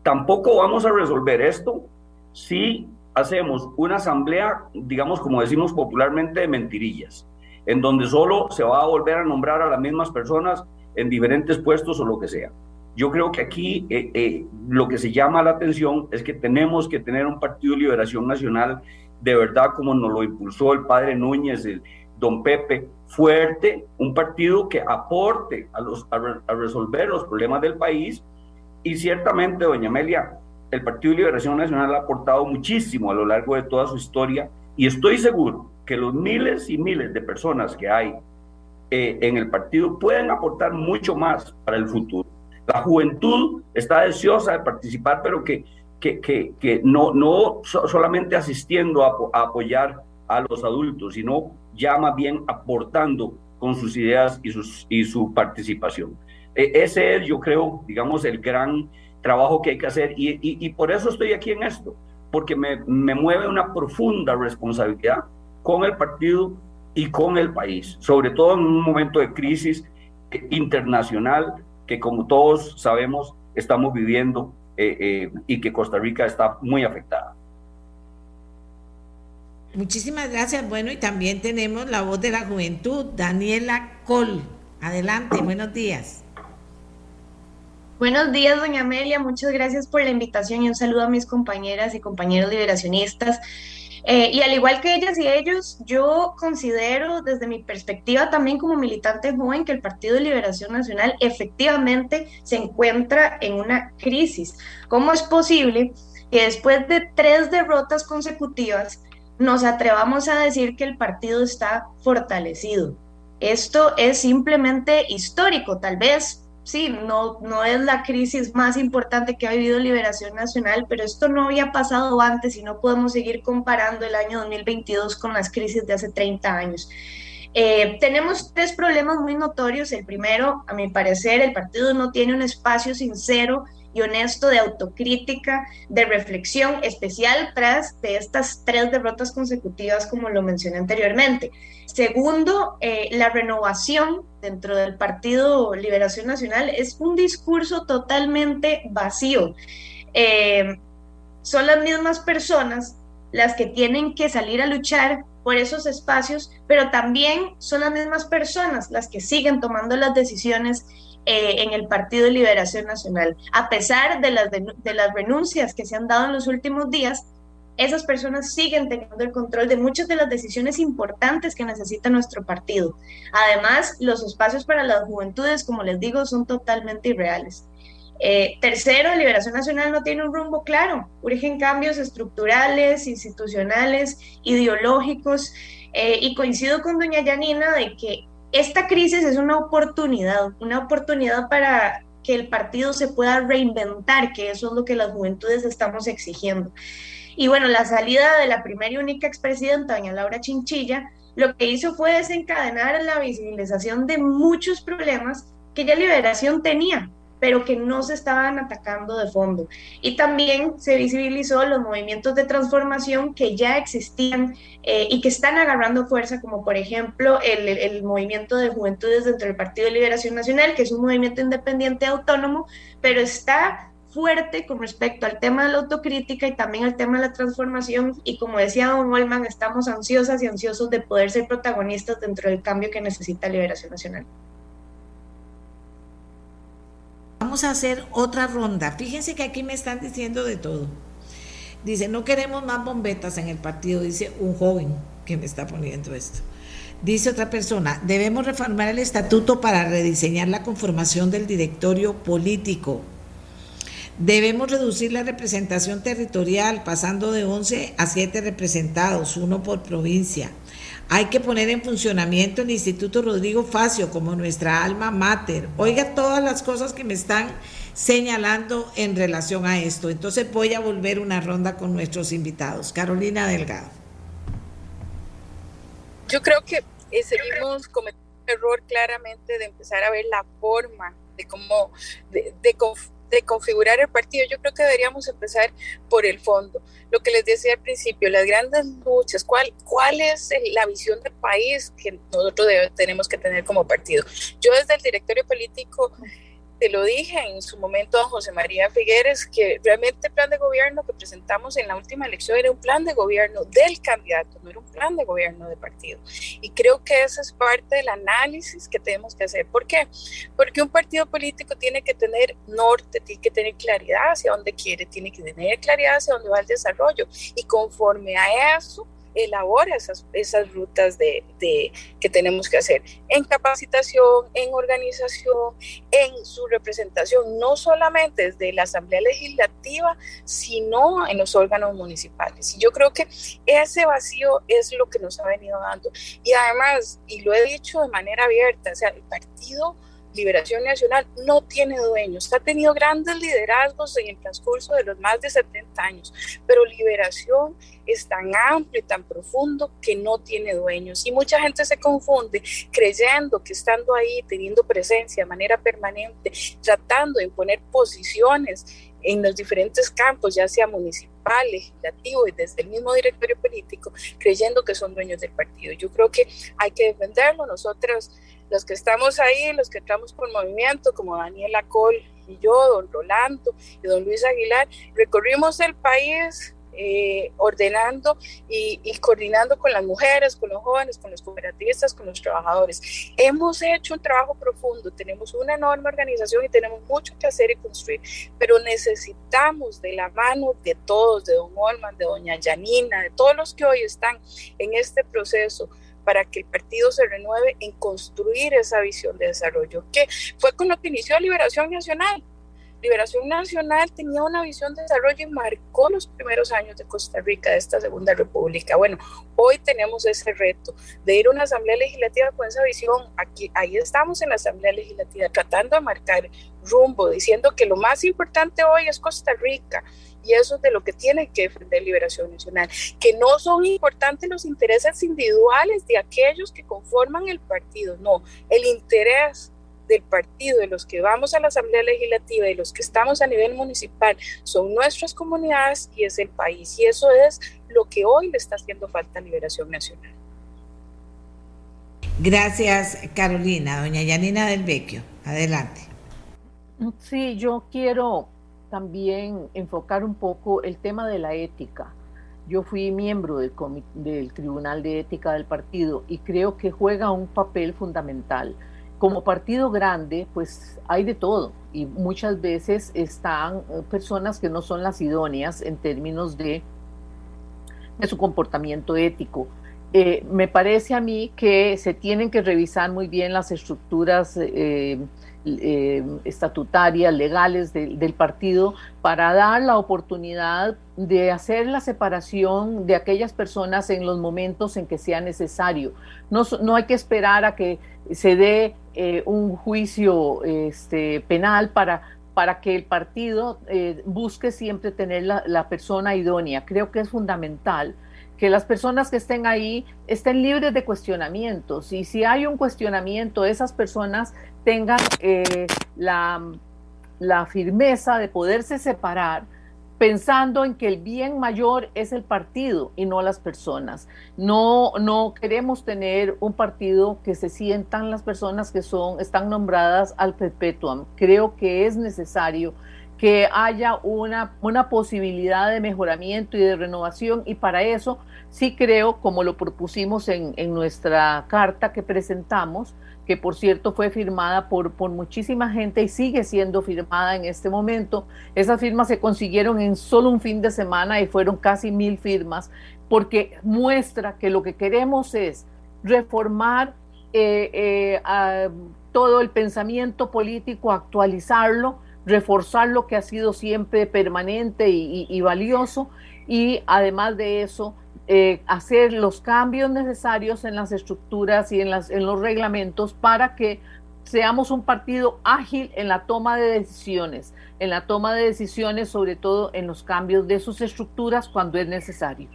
Tampoco vamos a resolver esto si hacemos una asamblea, digamos como decimos popularmente, de mentirillas, en donde solo se va a volver a nombrar a las mismas personas en diferentes puestos o lo que sea. Yo creo que aquí eh, eh, lo que se llama la atención es que tenemos que tener un Partido de Liberación Nacional de verdad como nos lo impulsó el padre Núñez, el don Pepe, fuerte, un partido que aporte a, los, a resolver los problemas del país y ciertamente, doña Amelia, el Partido Liberación Nacional ha aportado muchísimo a lo largo de toda su historia y estoy seguro que los miles y miles de personas que hay eh, en el partido pueden aportar mucho más para el futuro. La juventud está deseosa de participar, pero que, que, que, no, no solamente asistiendo a, a, apoyar a los adultos, sino ya más bien aportando con sus ideas y, sus, y su participación. E, ese es, yo creo, digamos, el gran trabajo que hay que hacer y, por eso estoy aquí en esto, porque me, me, mueve una profunda responsabilidad con el partido y con el país, sobre todo en un momento de crisis internacional que como todos sabemos estamos viviendo eh, eh, y que Costa Rica está muy afectada. Muchísimas gracias. Bueno, y también tenemos la voz de la juventud, Daniela Col. Adelante, buenos días. Buenos días, doña Amelia. Muchas gracias por la invitación y un saludo a mis compañeras y compañeros liberacionistas. Eh, y al igual que ellas y ellos, yo considero desde mi perspectiva también como militante joven que el Partido de Liberación Nacional efectivamente se encuentra en una crisis. ¿Cómo es posible que después de tres derrotas consecutivas nos atrevamos a decir que el partido está fortalecido? Esto es simplemente histórico, tal vez sí, no, no es la crisis más importante que ha vivido Liberación Nacional, pero esto no había pasado antes y no podemos seguir comparando el año 2022 con las crisis de hace 30 años. Eh, tenemos tres problemas muy notorios. El primero, a mi parecer, el partido no tiene un espacio sincero y honesto de autocrítica, de reflexión especial tras de estas tres derrotas consecutivas, como lo mencioné anteriormente. Segundo, eh, la renovación dentro del Partido Liberación Nacional es un discurso totalmente vacío. Eh, son las mismas personas las que tienen que salir a luchar por esos espacios, pero también son las mismas personas las que siguen tomando las decisiones eh, en el Partido Liberación Nacional. A pesar de las, de, las renuncias que se han dado en los últimos días, esas personas siguen teniendo el control de muchas de las decisiones importantes que necesita nuestro partido. Además, los espacios para las juventudes, como les digo, son totalmente irreales. Eh, tercero, Liberación Nacional no tiene un rumbo claro. Urgen cambios estructurales, institucionales, ideológicos. Eh, y coincido con doña Yanina de que esta crisis es una oportunidad, una oportunidad para que el partido se pueda reinventar, que eso es lo que las juventudes estamos exigiendo. Y bueno, la salida de la primera y única expresidenta, doña Laura Chinchilla, lo que hizo fue desencadenar la visibilización de muchos problemas que ya Liberación tenía, pero que no se estaban atacando de fondo. Y también se visibilizó los movimientos de transformación que ya existían eh, y que están agarrando fuerza, como por ejemplo el, el, movimiento de juventudes dentro del Partido de Liberación Nacional, que es un movimiento independiente autónomo, pero está fuerte con respecto al tema de la autocrítica y también al tema de la transformación. Y como decía Don Olman, estamos ansiosas y ansiosos de poder ser protagonistas dentro del cambio que necesita Liberación Nacional. Vamos a hacer otra ronda. Fíjense que aquí me están diciendo de todo. Dice, no queremos más bombetas en el partido, dice un joven que me está poniendo esto. Dice otra persona, debemos reformar el estatuto para rediseñar la conformación del directorio político. Debemos reducir la representación territorial, pasando de 11 a 7 representados, uno por provincia. Hay que poner en funcionamiento el Instituto Rodrigo Facio como nuestra alma mater. Oiga todas las cosas que me están señalando en relación a esto. Entonces voy a volver una ronda con nuestros invitados. Carolina Delgado. Yo creo que eh, seguimos cometiendo un error claramente de empezar a ver la forma de cómo, de configurar el partido, yo creo que deberíamos empezar por el fondo. Lo que les decía al principio, las grandes luchas, ¿cuál, cuál es la visión del país que nosotros tenemos que tener como partido? Yo desde el directorio político te lo dije en su momento a José María Figueres, que realmente el plan de gobierno que presentamos en la última elección era un plan de gobierno del candidato, no era un plan de gobierno de partido. Y creo que esa es parte del análisis que tenemos que hacer. ¿Por qué? Porque un partido político tiene que tener norte, tiene que tener claridad hacia dónde quiere, tiene que tener claridad hacia dónde va el desarrollo. Y conforme a eso, elabora esas, esas rutas de, de, que tenemos que hacer en capacitación, en organización, en su representación, no solamente desde la Asamblea Legislativa, sino en los órganos municipales. Y yo creo que ese vacío es lo que nos ha venido dando. Y además, y lo he dicho de manera abierta, o sea, el partido Liberación Nacional no tiene dueños. Ha tenido grandes liderazgos en el transcurso de los más de 70 años, pero Liberación es tan amplio y tan profundo que no tiene dueños. Y mucha gente se confunde creyendo que estando ahí, teniendo presencia de manera permanente, tratando de imponer posiciones en los diferentes campos, ya sea municipal, legislativo y desde el mismo directorio político, creyendo que son dueños del partido. Yo creo que hay que defenderlo. Nosotros, los que estamos ahí, los que entramos por movimiento, como Daniela Col y yo, don Rolando y don Luis Aguilar, recorrimos el país eh, ordenando y, coordinando con las mujeres, con los jóvenes, con los cooperativistas, con los trabajadores. Hemos hecho un trabajo profundo, tenemos una enorme organización y tenemos mucho que hacer y construir, pero necesitamos de la mano de todos, de don Olman, de doña Yanina, de todos los que hoy están en este proceso para que el partido se renueve en construir esa visión de desarrollo, que fue con lo que inició Liberación Nacional Liberación Nacional tenía una visión de desarrollo y marcó los primeros años de Costa Rica, de esta segunda república. Bueno, hoy tenemos ese reto de ir a una asamblea legislativa con esa visión. Aquí, ahí estamos en la asamblea legislativa tratando de marcar rumbo, diciendo que lo más importante hoy es Costa Rica. Y eso es de lo que tiene que defender Liberación Nacional, que no son importantes los intereses individuales de aquellos que conforman el partido, no, el interés del partido, de los que vamos a la Asamblea Legislativa y los que estamos a nivel municipal, son nuestras comunidades y es el país. Y eso es lo que hoy le está haciendo falta a Liberación Nacional. Gracias, Carolina. Doña Yanina del Vecchio, adelante. Sí, yo quiero también enfocar un poco el tema de la ética. Yo fui miembro del, del Tribunal de Ética del partido y creo que juega un papel fundamental como partido grande, pues hay de todo y muchas veces están eh, personas que no son las idóneas en términos de, de su comportamiento ético. eh, me parece a mí que se tienen que revisar muy bien las estructuras eh, eh, estatutarias, legales del partido, para dar la oportunidad de hacer la separación de aquellas personas en los momentos en que sea necesario. No, no hay que esperar a que se dé un juicio este, penal para, para que el partido busque siempre tener la, la persona idónea. Creo que es fundamental que las personas que estén ahí estén libres de cuestionamientos y si hay un cuestionamiento, esas personas tengan eh, la, firmeza de poderse separar pensando en que el bien mayor es el partido y no las personas. No, no queremos tener un partido que se sientan las personas que son, están nombradas al perpetuum. Creo que es necesario que haya una, una posibilidad de mejoramiento y de renovación y para eso sí creo, como lo propusimos en, en nuestra carta que presentamos, que por cierto fue firmada por, por muchísima gente y sigue siendo firmada en este momento. Esas firmas se consiguieron en solo un fin de semana y fueron casi mil firmas, porque muestra que lo que queremos es reformar eh, eh, todo el pensamiento político, actualizarlo, reforzar lo que ha sido siempre permanente y, valioso y además de eso eh, hacer los cambios necesarios en las estructuras y en, las, en los reglamentos para que seamos un partido ágil en la toma de decisiones, en la toma de decisiones sobre todo en los cambios de sus estructuras cuando es necesario.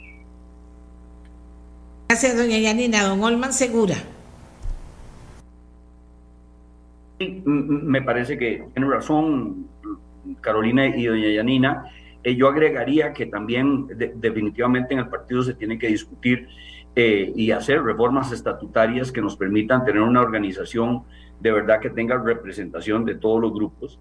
Gracias, doña Yanina. Don Olman Segura. Me parece que tiene razón Carolina y doña Yanina. Eh, yo agregaría que también definitivamente en el partido se tiene que discutir eh, y hacer reformas estatutarias que nos permitan tener una organización de verdad que tenga representación de todos los grupos.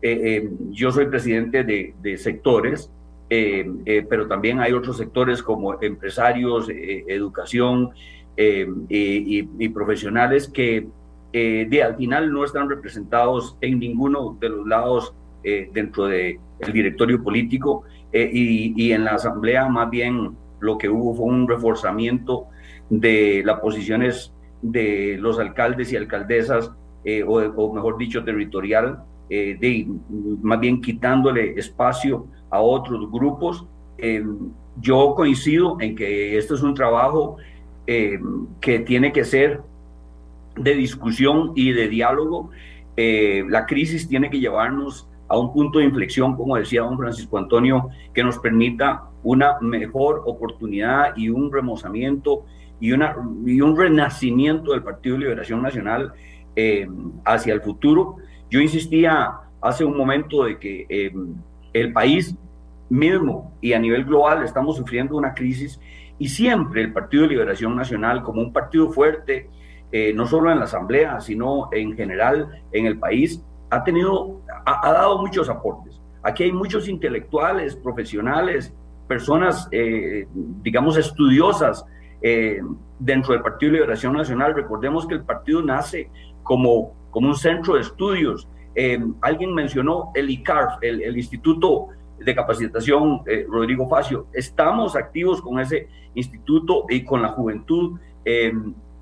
Eh, yo soy presidente de, sectores, pero también hay otros sectores como empresarios, educación y profesionales que eh, de, al final no están representados en ninguno de los lados eh, dentro del directorio político eh, y, en la asamblea más bien lo que hubo fue un reforzamiento de las posiciones de los alcaldes y alcaldesas, o, mejor dicho, territorial, de, más bien quitándole espacio a otros grupos. yo coincido en que esto es un trabajo que tiene que ser de discusión y de diálogo. Eh, la crisis tiene que llevarnos a un punto de inflexión, como decía don Francisco Antonio, que nos permita una mejor oportunidad y un remozamiento y, una, y un renacimiento del Partido de Liberación Nacional eh, hacia el futuro. Yo insistía hace un momento de que eh, el país mismo y a nivel global estamos sufriendo una crisis y siempre el Partido de Liberación Nacional como un partido fuerte, eh, no solo en la Asamblea, sino en general en el país, ha tenido, ha, dado muchos aportes. Aquí hay muchos intelectuales, profesionales, personas, eh, digamos, estudiosas eh, dentro del Partido de Liberación Nacional. Recordemos que el partido nace como, como un centro de estudios. alguien mencionó el ICARF, el, el Instituto de Capacitación Rodrigo Facio. Estamos activos con ese instituto y con la juventud.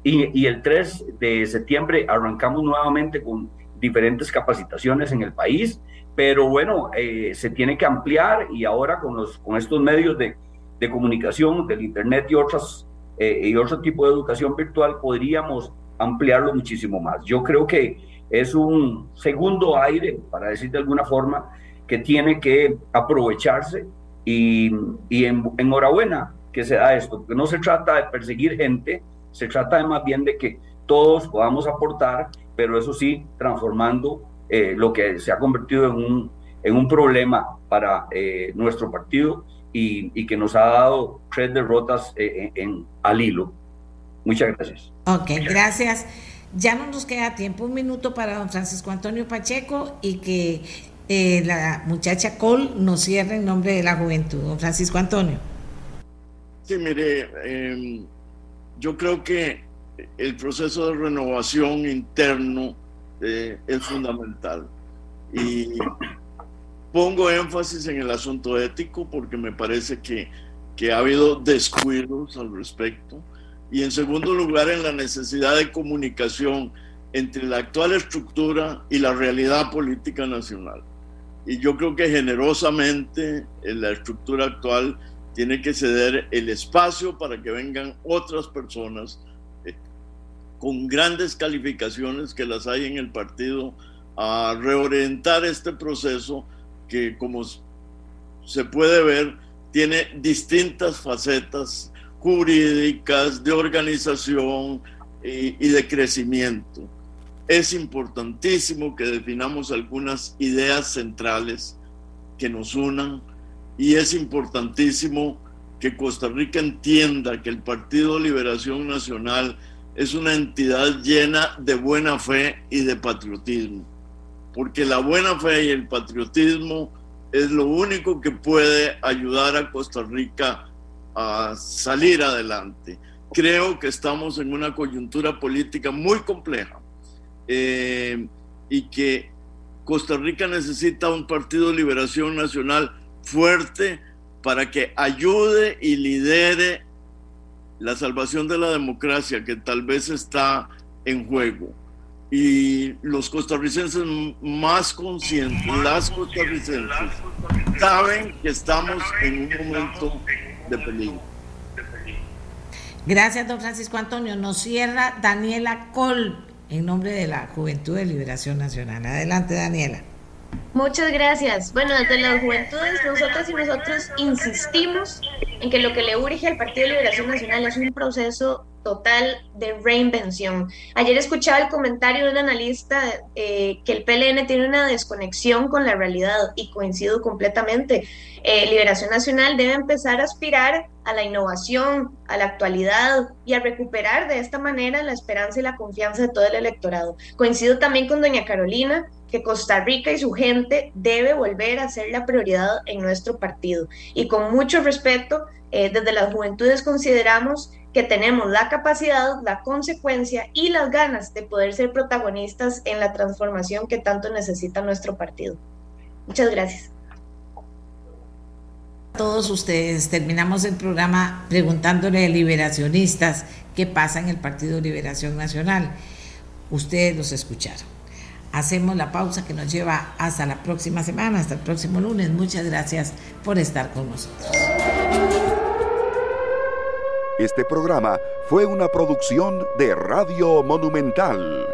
Y, el 3 de septiembre arrancamos nuevamente con diferentes capacitaciones en el país, pero bueno, eh, se tiene que ampliar y ahora con, los, con estos medios de, de comunicación, del Internet y, otras, eh, y otro tipo de educación virtual, podríamos ampliarlo muchísimo más. Yo creo que es un segundo aire, para decir de alguna forma, que tiene que aprovecharse y, y en, enhorabuena que se da esto, porque no se trata de perseguir gente, se trata de más bien de que todos podamos aportar, pero eso sí, transformando eh, lo que se ha convertido en un, en un problema para eh, nuestro partido y, que nos ha dado tres derrotas eh, en, al hilo. Muchas gracias. Ok, gracias. Ya no nos queda tiempo, un minuto para don Francisco Antonio Pacheco y que la muchacha Cole nos cierre en nombre de la juventud. Don Francisco Antonio. Sí, mire, em, yo creo que el proceso de renovación interno eh, es fundamental. Y pongo énfasis en el asunto ético porque me parece que, que ha habido descuidos al respecto. y en segundo lugar en la necesidad de comunicación entre la actual estructura y la realidad política nacional. Y yo creo que generosamente en la estructura actual tiene que ceder el espacio para que vengan otras personas eh, con grandes calificaciones que las hay en el partido a reorientar este proceso que como se puede ver tiene distintas facetas jurídicas, de organización y, de crecimiento. Es importantísimo que definamos algunas ideas centrales que nos unan y es importantísimo que Costa Rica entienda que el Partido Liberación Nacional es una entidad llena de buena fe y de patriotismo, porque la buena fe y el patriotismo es lo único que puede ayudar a Costa Rica a salir adelante. Creo que estamos en una coyuntura política muy compleja eh, y que Costa Rica necesita un Partido Liberación Nacional fuerte para que ayude y lidere la salvación de la democracia que tal vez está en juego. Y los costarricenses más conscientes, las costarricenses, saben que estamos en un momento de peligro. Gracias, don Francisco Antonio. Nos cierra Daniela Col en nombre de la Juventud de Liberación Nacional. Adelante, Daniela. Muchas gracias. Bueno, desde las juventudes, nosotras y nosotros insistimos en que lo que le urge al Partido de Liberación Nacional es un proceso total de reinvención. Ayer escuchaba el comentario de un analista eh, que el PLN tiene una desconexión con la realidad y coincido completamente. Eh, Liberación Nacional debe empezar a aspirar a la innovación, a la actualidad y a recuperar de esta manera la esperanza y la confianza de todo el electorado. Coincido también con doña Carolina que Costa Rica y su gente debe volver a ser la prioridad en nuestro partido. Y con mucho respeto, eh, desde las juventudes consideramos que tenemos la capacidad, la consecuencia y las ganas de poder ser protagonistas en la transformación que tanto necesita nuestro partido. Muchas gracias. A todos ustedes, terminamos el programa preguntándole a liberacionistas qué pasa en el Partido Liberación Nacional. Ustedes los escucharon. Hacemos la pausa que nos lleva hasta la próxima semana, hasta el próximo lunes. Muchas gracias por estar con nosotros. Este programa fue una producción de Radio Monumental.